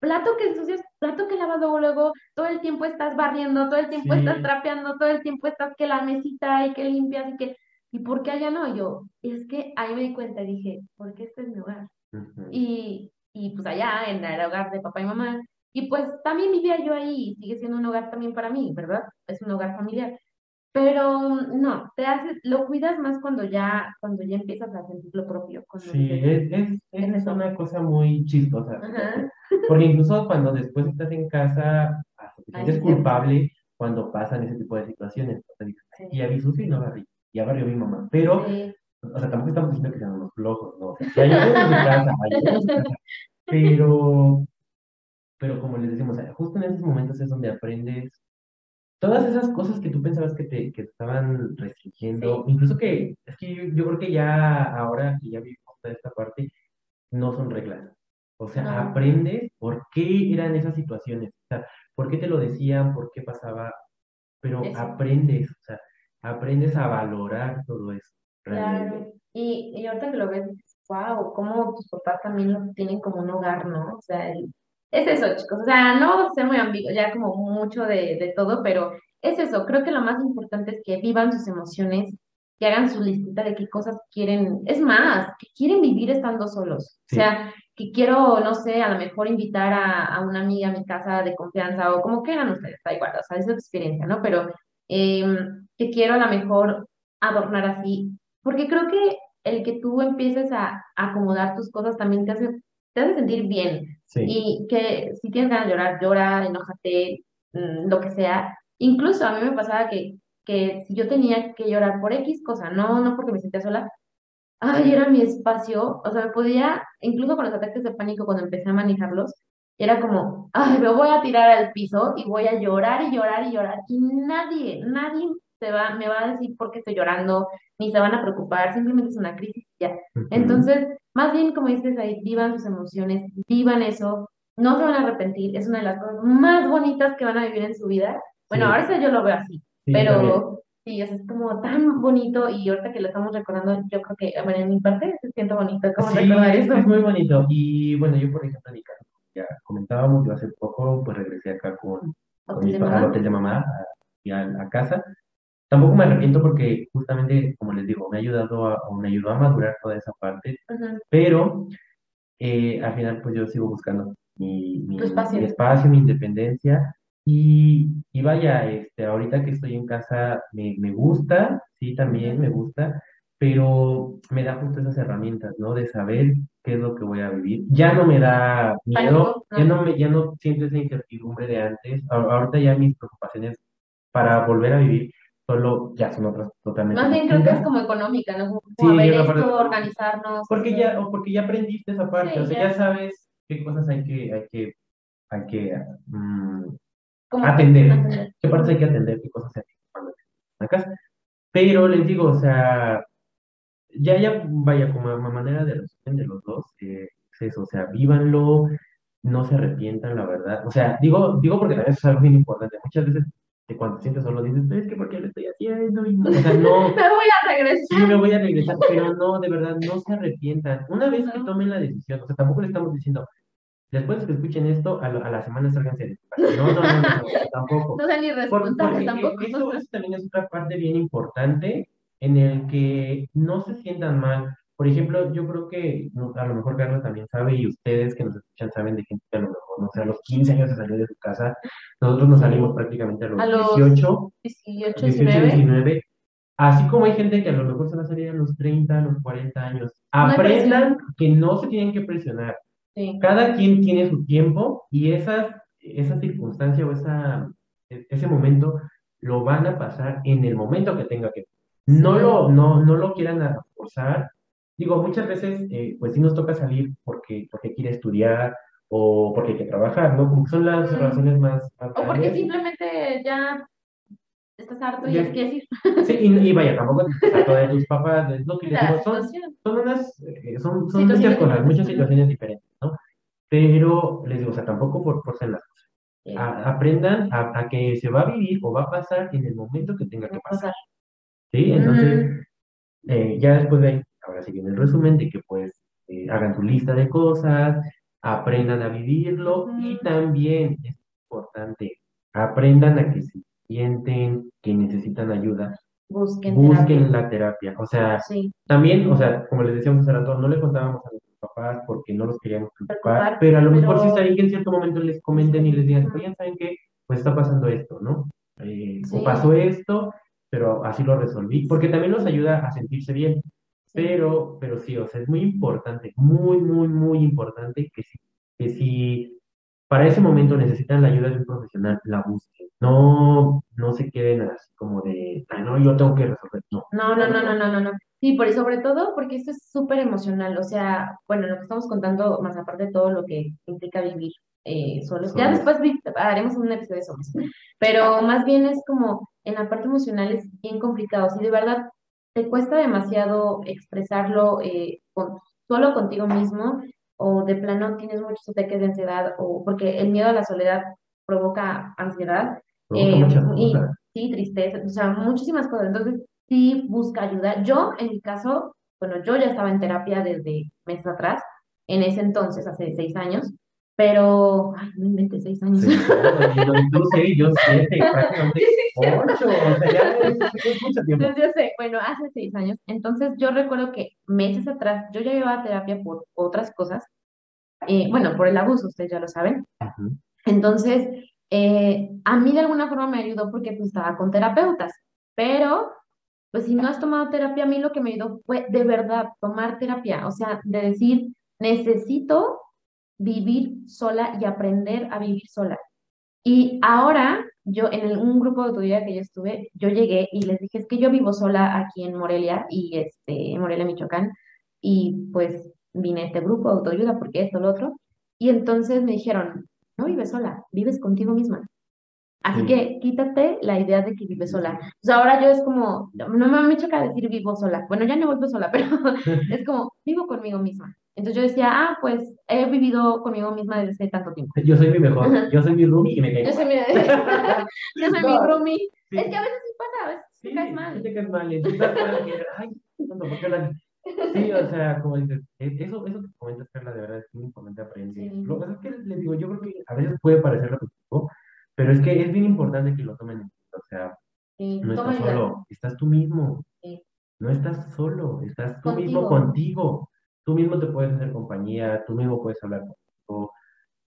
plato que ensucias, plato que lavas luego, luego, todo el tiempo estás barriendo, todo el tiempo Sí. estás trapeando, todo el tiempo estás que la mesita y que limpias y que, ¿y por qué allá no? Yo, es que ahí me di cuenta y dije, porque este es mi hogar. Ujú. Y, y pues allá, en el hogar de papá y mamá. Y pues también vivía yo ahí, y sigue siendo un hogar también para mí, ¿verdad? Es un hogar familiar. Pero no, te haces, lo cuidas más cuando ya, cuando ya empiezas a sentir lo propio. Sí, es, es, Es una cosa muy chistosa, Ajá. porque incluso cuando después estás en casa, hasta te sientes sí. culpable cuando pasan ese tipo de situaciones. O sea, Sí. y había sucio y no barrí, ya barrió mi mamá, pero, Sí. o sea, tampoco estamos diciendo que sean unos flojos, ¿no? O sea, ya en su casa, en su casa, pero, pero como les decimos, justo en esos momentos es donde aprendes todas esas cosas que tú pensabas que te que te estaban restringiendo, incluso que, es que yo, yo creo que ya ahora que ya vivimos toda esta parte, no son reglas. O sea, aprendes por qué eran esas situaciones. O sea, por qué te lo decían, por qué pasaba, pero Eso. aprendes, o sea, aprendes a valorar todo eso. realmente. Claro. Y, y ahorita que lo ves, wow, cómo tus papás también lo tienen como un hogar, ¿no? O sea, el- es eso, chicos. O sea, no ser muy ambiguo, ya como mucho de, de todo, pero es eso. Creo que lo más importante es que vivan sus emociones, que hagan su listita de qué cosas quieren. Es más, que quieren vivir estando solos. O Sí. sea, que quiero, no sé, a lo mejor invitar a, a una amiga a mi casa de confianza o como quieran ustedes, da igual, o sea, es su experiencia, ¿no? Pero em, que quiero a lo mejor adornar así porque creo que el que tú empieces a acomodar tus cosas también te hace, te hace sentir bien. Sí, Y que si tienes ganas de llorar, llora, enójate, mm, lo que sea. Incluso a mí me pasaba que, que si yo tenía que llorar por X cosa, no, no porque me sentía sola, ay, era mi espacio, o sea, me podía, incluso con los ataques de pánico cuando empecé a manejarlos, era como, ay, me voy a tirar al piso y voy a llorar y llorar y llorar. Y nadie, nadie se va, me va a decir por qué estoy llorando, ni se van a preocupar, simplemente es una crisis ya. ujú, Entonces, más bien, como dices ahí, vivan sus emociones, vivan eso, no se van a arrepentir, es una de las cosas más bonitas que van a vivir en su vida. Bueno, Sí. ahora yo lo veo así, sí, yo también. pero sí, o sea, es como tan bonito y ahorita que lo estamos recordando, yo creo que, bueno, en mi parte se siente bonito como Sí, recordar es, eso. es muy bonito. Y bueno, yo por ejemplo, en mi caso, ya comentábamos, yo hace poco pues regresé acá con, con mis de mamá. de mamá y a, a casa. Tampoco me arrepiento porque justamente, como les digo, me ha ayudado a, o me ayudó a madurar toda esa parte, Ujú. pero eh, al final pues yo sigo buscando mi, mi, espacio. mi espacio, mi independencia. Y, y vaya, este, ahorita que estoy en casa me, me gusta, sí, también me gusta, pero me da justo esas herramientas, ¿no? De saber qué es lo que voy a vivir. Ya no me da miedo, ya no me, ya no siento esa incertidumbre de antes. A- Ahorita ya mis preocupaciones para volver a vivir solo ya son otras totalmente Más bien creo que es como económica, ¿no? Como, Sí, a ver la parte- esto, organizarnos. Porque ya, o porque ya aprendiste esa parte, Sí, o sea, ya. ya sabes qué cosas hay que, hay que, hay que como atender. atender. qué partes hay que atender, qué cosas hay que casa. Pero les digo, o sea, ya, ya, vaya, como a manera de resumen de los dos, eh, es eso, o sea, vívanlo, no se arrepientan, la verdad. O sea, digo, digo porque también eso es algo bien importante. Muchas veces que cuando te sientes solo dices, es que ¿por qué lo estoy haciendo? Y no, o sea, no, Me voy a regresar. sí me voy a regresar, pero no, de verdad, no se arrepientan. Una vez que tomen la decisión, o sea, tampoco le estamos diciendo, después de que escuchen esto, a, la- a la semana sálganse de. No, no, no, no, no, tampoco. No sean irresponsables porque tampoco. eso, eso también es otra parte bien importante en el que no se sientan mal. Por ejemplo, yo creo que a lo mejor Carlos también sabe y ustedes que nos escuchan saben de gente que a lo mejor, no sé, a los 15 años se salió de su casa. Nosotros nos salimos prácticamente a los, A los 18, 18, 18, 19. 19. Así como hay gente que a lo mejor se va a salir a los 30, a los 40 años. Aprendan que no se tienen que presionar. Sí. Cada quien tiene su tiempo y esas, esa circunstancia o esa, e- ese momento lo van a pasar en el momento que tenga que. No lo, no, no lo quieran forzar. Digo, muchas veces, eh, pues sí nos toca salir porque, porque quiere estudiar o porque hay que trabajar, ¿no? Como que son las razones más, más O porque simplemente ya estás harto y Ya. ya quieres ir. Sí, y, y vaya, tampoco a todos de tus papás, es lo que les digo, son, son unas, eh, son, son muchas cosas, muchas situaciones diferentes, ¿no? Pero les digo, o sea, tampoco por, forcen las cosas. Sí. A- aprendan a, a que se va a vivir o va a pasar en el momento que tenga que pasar. ¿sí? Entonces, eh, ya después de ahí, ahora sí viene el resumen de que pues eh, hagan tu lista de cosas, aprendan a vivirlo y también es importante, aprendan a que si sienten que necesitan ayuda, Busquen busquen terapia. la terapia. O sea, Sí. también, o sea, como les decíamos hace rato, no le contábamos a nuestros papás porque no los queríamos preocupar, pero a lo mejor sí está bien que en cierto momento les comenten y les digan, oigan, ¿saben qué? Pues está pasando esto, ¿no? Eh, O pasó esto, pero así lo resolví, porque también nos ayuda a sentirse bien. Pero, pero sí, o sea, es muy importante, muy, muy, muy importante que si, que si para ese momento necesitan la ayuda de un profesional, la busquen. No, no se queden así como de, "Ay, no, yo tengo que resolver. No. No, no, no, no, no, no, no. Sí, por, sobre todo porque esto es súper emocional, o sea, bueno, lo que estamos contando, más aparte de todo lo que implica vivir eh, solos, ya después haremos un episodio de solos, pero más bien es como, en la parte emocional es bien complicado, si de verdad te cuesta demasiado expresarlo eh, con- solo contigo mismo, o de plano tienes muchos ataques de ansiedad, o porque el miedo a la soledad provoca ansiedad eh, y sí, tristeza, o sea, muchísimas cosas. Entonces, sí busca ayuda. Yo, en mi caso, bueno, yo ya estaba en terapia desde meses atrás, en ese entonces, hace seis años, pero, ay, no inventes seis años. Sí, yo- tú seis, yo siete, prácticamente ocho, o sea, ya es, es mucho tiempo. Entonces, yo sé, bueno, hace seis años. Entonces, yo recuerdo que meses atrás yo ya llevaba terapia por otras cosas. eh, bueno, por el abuso, ustedes ya lo saben. Entonces, eh, a mí de alguna forma me ayudó porque pues, estaba con terapeutas. Pero, pues si no has tomado terapia, a mí lo que me ayudó fue de verdad tomar terapia. O sea, de decir, necesito vivir sola y aprender a vivir sola. Y ahora, yo en el- un grupo de autoayuda que yo estuve, yo llegué y les dije, es que yo vivo sola aquí en Morelia, y este, en Morelia, Michoacán, y pues vine a este grupo de autoayuda porque esto, lo otro, y entonces me dijeron, no vives sola, vives contigo misma. Así Sí. que quítate la idea de que vives sola. O sea, ahora yo es como, no no me choca decir vivo sola. Bueno, ya no vuelvo sola, pero es como, vivo conmigo misma. Entonces yo decía, ah, pues he vivido conmigo misma desde hace tanto tiempo. Yo soy mi mejor, yo soy mi roomie y me caigo Yo soy mi, yo soy mi No. roomie. Sí. Es que a veces sí pasa, a veces Sí, te caes sí mal. te caes mal, y mal, ay, no, ¿por qué la- Sí, o sea, como dices, eh, eso, eso que comentas, Carla, de verdad es muy importante aprender. Sí. Lo que pasa es que les digo, yo creo que a veces puede parecer repetitivo, pero es que es bien importante que lo tomen en cuenta. O sea, Sí, no estás solo, estás tú mismo. Sí. No estás solo, estás tú mismo Contigo. Tú mismo te puedes hacer compañía, tú mismo puedes hablar contigo.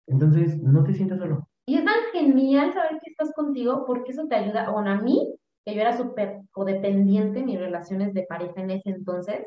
Entonces, no te sientas solo. Y es tan genial saber que estás contigo porque eso te ayuda, bueno, a mí, que yo era súper codependiente en mis relaciones de pareja en ese entonces,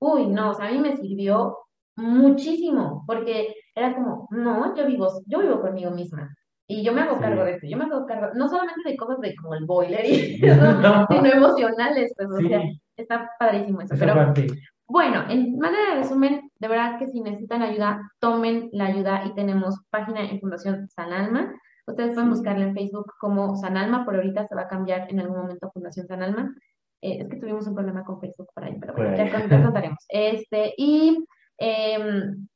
uy, no, o sea, a mí me sirvió muchísimo porque era como, no, yo vivo, yo vivo conmigo misma. Y yo me hago Sí. cargo de esto, yo me hago cargo, no solamente de cosas de como el boiler y No. sino emocionales, pues, o Sí, sea, está padrísimo eso. esa Pero parte. Bueno, en manera de resumen, de verdad que si necesitan ayuda, tomen la ayuda y tenemos página en Fundación San Alma. Ustedes pueden buscarla en Facebook como San Alma, por ahorita se va a cambiar en algún momento a Fundación San Alma. Eh, es que tuvimos un problema con Facebook por ahí, pero bueno, ya, contaremos. Este, y em,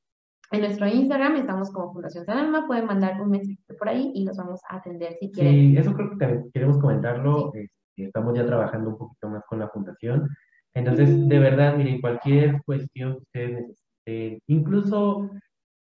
en nuestro Instagram estamos como Fundación San Alma, pueden mandar un mensaje por ahí y los vamos a atender si quieren. Sí, eso creo que también queremos comentarlo. este, estamos ya trabajando un poquito más con la fundación. Entonces, de verdad, miren, cualquier cuestión que ustedes necesiten, incluso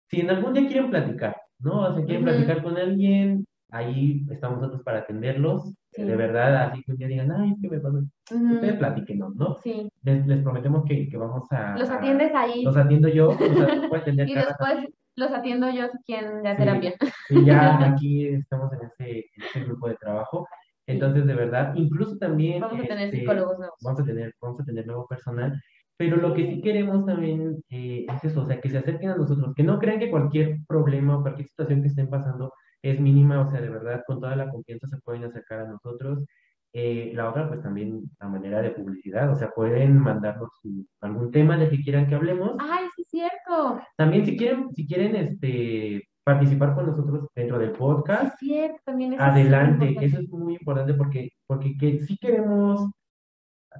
si en algún día quieren platicar, ¿no? O sea, quieren platicar con alguien, ahí estamos nosotros para atenderlos. Sí. De verdad, así que un día digan, ay, es que me pasó. Ustedes platíquenos, ¿no? Sí, Les, les prometemos que, que vamos a... los atiendes ahí Los atiendo yo, atender y después los atiendo yo si quieren de Sí. terapia. y ya aquí estamos en ese, en ese grupo de trabajo. Entonces, de verdad, incluso también Vamos a tener este, psicólogos nuevos. vamos a tener, vamos a tener nuevo personal, pero lo que sí queremos también eh, es eso, o sea, que se acerquen a nosotros, que no crean que cualquier problema o cualquier situación que estén pasando es mínima, o sea, de verdad, con toda la confianza se pueden acercar a nosotros. Eh, la otra, pues también a manera de publicidad, o sea, pueden mandarnos algún tema de que quieran que hablemos. Ay, sí es cierto. También si quieren, si quieren este, participar con nosotros dentro del podcast, es cierto, también eso adelante, eso es muy importante porque, porque que, sí queremos,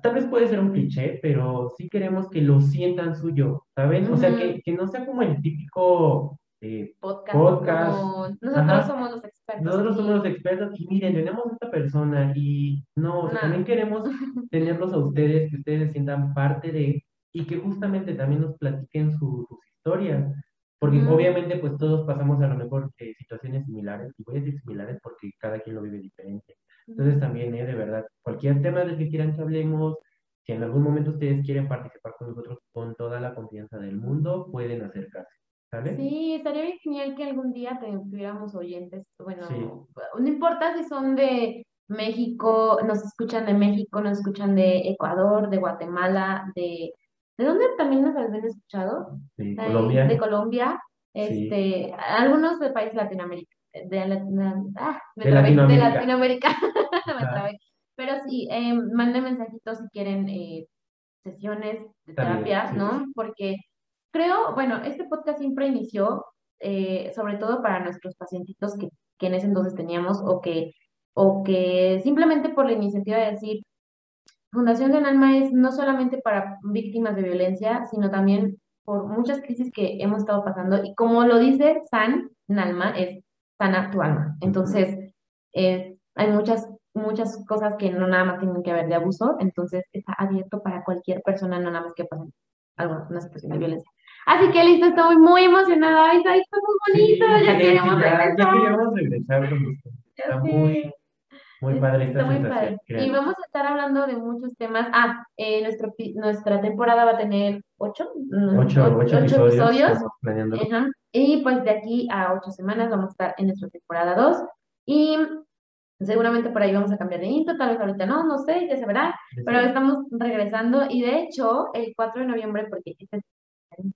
tal vez puede ser un cliché, pero sí queremos que lo sientan suyo, ¿saben? O sea, que, que no sea como el típico, eh, podcast. Podcast. como nosotros Ajá. somos los expertos. nosotros aquí. somos los expertos y miren, tenemos a esta persona y no, o sea, también queremos tenerlos a ustedes, que ustedes se sientan parte de, y que justamente también nos platiquen su- sus historias. Porque Ujú. obviamente pues todos pasamos a lo mejor eh, situaciones similares, y voy a decir similares porque cada quien lo vive diferente. Entonces también, eh, de verdad, cualquier tema del que quieran que hablemos, si en algún momento ustedes quieren participar con nosotros con toda la confianza del mundo, pueden acercarse, ¿sale? Sí, estaría bien genial que algún día tuviéramos oyentes. Bueno, Sí. no importa si son de México, nos escuchan de México, nos escuchan de Ecuador, de Guatemala, de... ¿De dónde también nos habían escuchado? De de, Colombia. de Colombia, Sí. este, algunos de países de Latinoamérica, de, Latino- ah, me De trabé, de Latinoamérica. Latinoamérica, me. Pero sí, eh, manden mensajitos si quieren eh, sesiones de También, terapias, sí. ¿no? Porque creo, bueno, este podcast siempre inició, eh, sobre todo para nuestros pacientitos que, que en ese entonces teníamos, o que, o que simplemente por la iniciativa de decir, Fundación del Alma es no solamente para víctimas de violencia, sino también por muchas crisis que hemos estado pasando. Y como lo dice San Nalma, es sana tu alma. Entonces, eh, hay muchas, muchas cosas que no nada más tienen que ver de abuso, entonces está abierto para cualquier persona, no nada más que pasen alguna situación de violencia. Así que listo, estoy muy emocionada. Ay, está muy bonito, Sí, ya ya- queremos ya- regresar. Ya queríamos regresar. Está muy. Muy padre esta Está muy padre. Y vamos a estar hablando de muchos temas. Ah, eh, nuestro, nuestra temporada va a tener ocho, Ocho, episodios. Estamos planeando. Ajá. Y pues de aquí a ocho semanas vamos a estar en nuestra temporada 2 y seguramente por ahí vamos a cambiar de intro, tal vez ahorita no, no sé, ya se verá, pero estamos regresando y de hecho el 4 de noviembre, porque este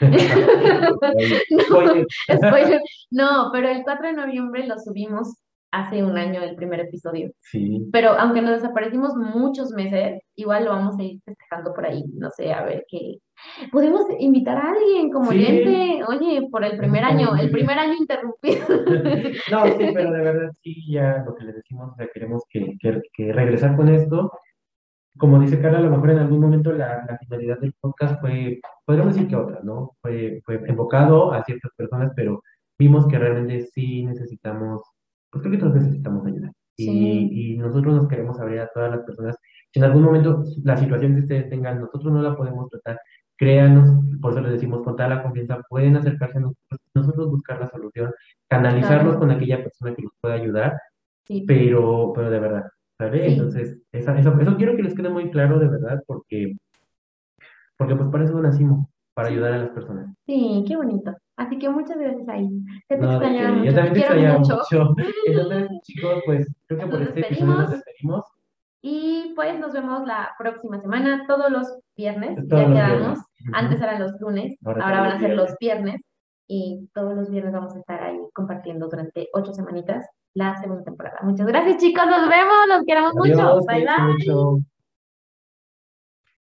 Spoiler. spoiler, no, pero el 4 de noviembre lo subimos hace un año el primer episodio, Sí, pero aunque nos desaparecimos muchos meses, igual lo vamos a ir festejando por ahí, no sé, a ver qué. Podemos invitar a alguien como Sí. oyente, oye, por el primer año, el primer año interrumpido. No, sí, pero de verdad sí, ya lo que les decimos, o sea, queremos que, que, que regresar con esto. Como dice Carla, a lo mejor en algún momento la, la finalidad del podcast fue, podríamos decir que otra, ¿no? Fue, fue enfocado a ciertas personas, pero vimos que realmente sí necesitamos, pues creo que todos necesitamos ayuda. Y, Sí. y nosotros nos queremos abrir a todas las personas. Si en algún momento la situación que ustedes tengan, nosotros no la podemos tratar, créanos, por eso les decimos con toda la confianza, pueden acercarse a nosotros, nosotros buscar la solución, canalizarlos Claro. con aquella persona que los pueda ayudar, Sí, pero, pero de verdad, ¿sale? Sí. Entonces, esa, eso, eso quiero que les quede muy claro de verdad, porque, porque pues para eso nacimos, para ayudar a las personas. sí, qué bonito. Así que muchas gracias ahí. Te No, de extrañaba mucho, yo también te extrañaba mucho. mucho. Entonces, chicos, pues creo que por Nos este episodio nos despedimos. Y pues nos vemos la próxima semana, todos los viernes, Todos ya los quedamos. viernes. Antes eran los lunes, Ahora van a ser los viernes. Y todos los viernes vamos a estar ahí compartiendo durante ocho semanitas la segunda temporada. Muchas gracias, chicos. Nos vemos. Los queremos mucho. Bye, bye. mucho.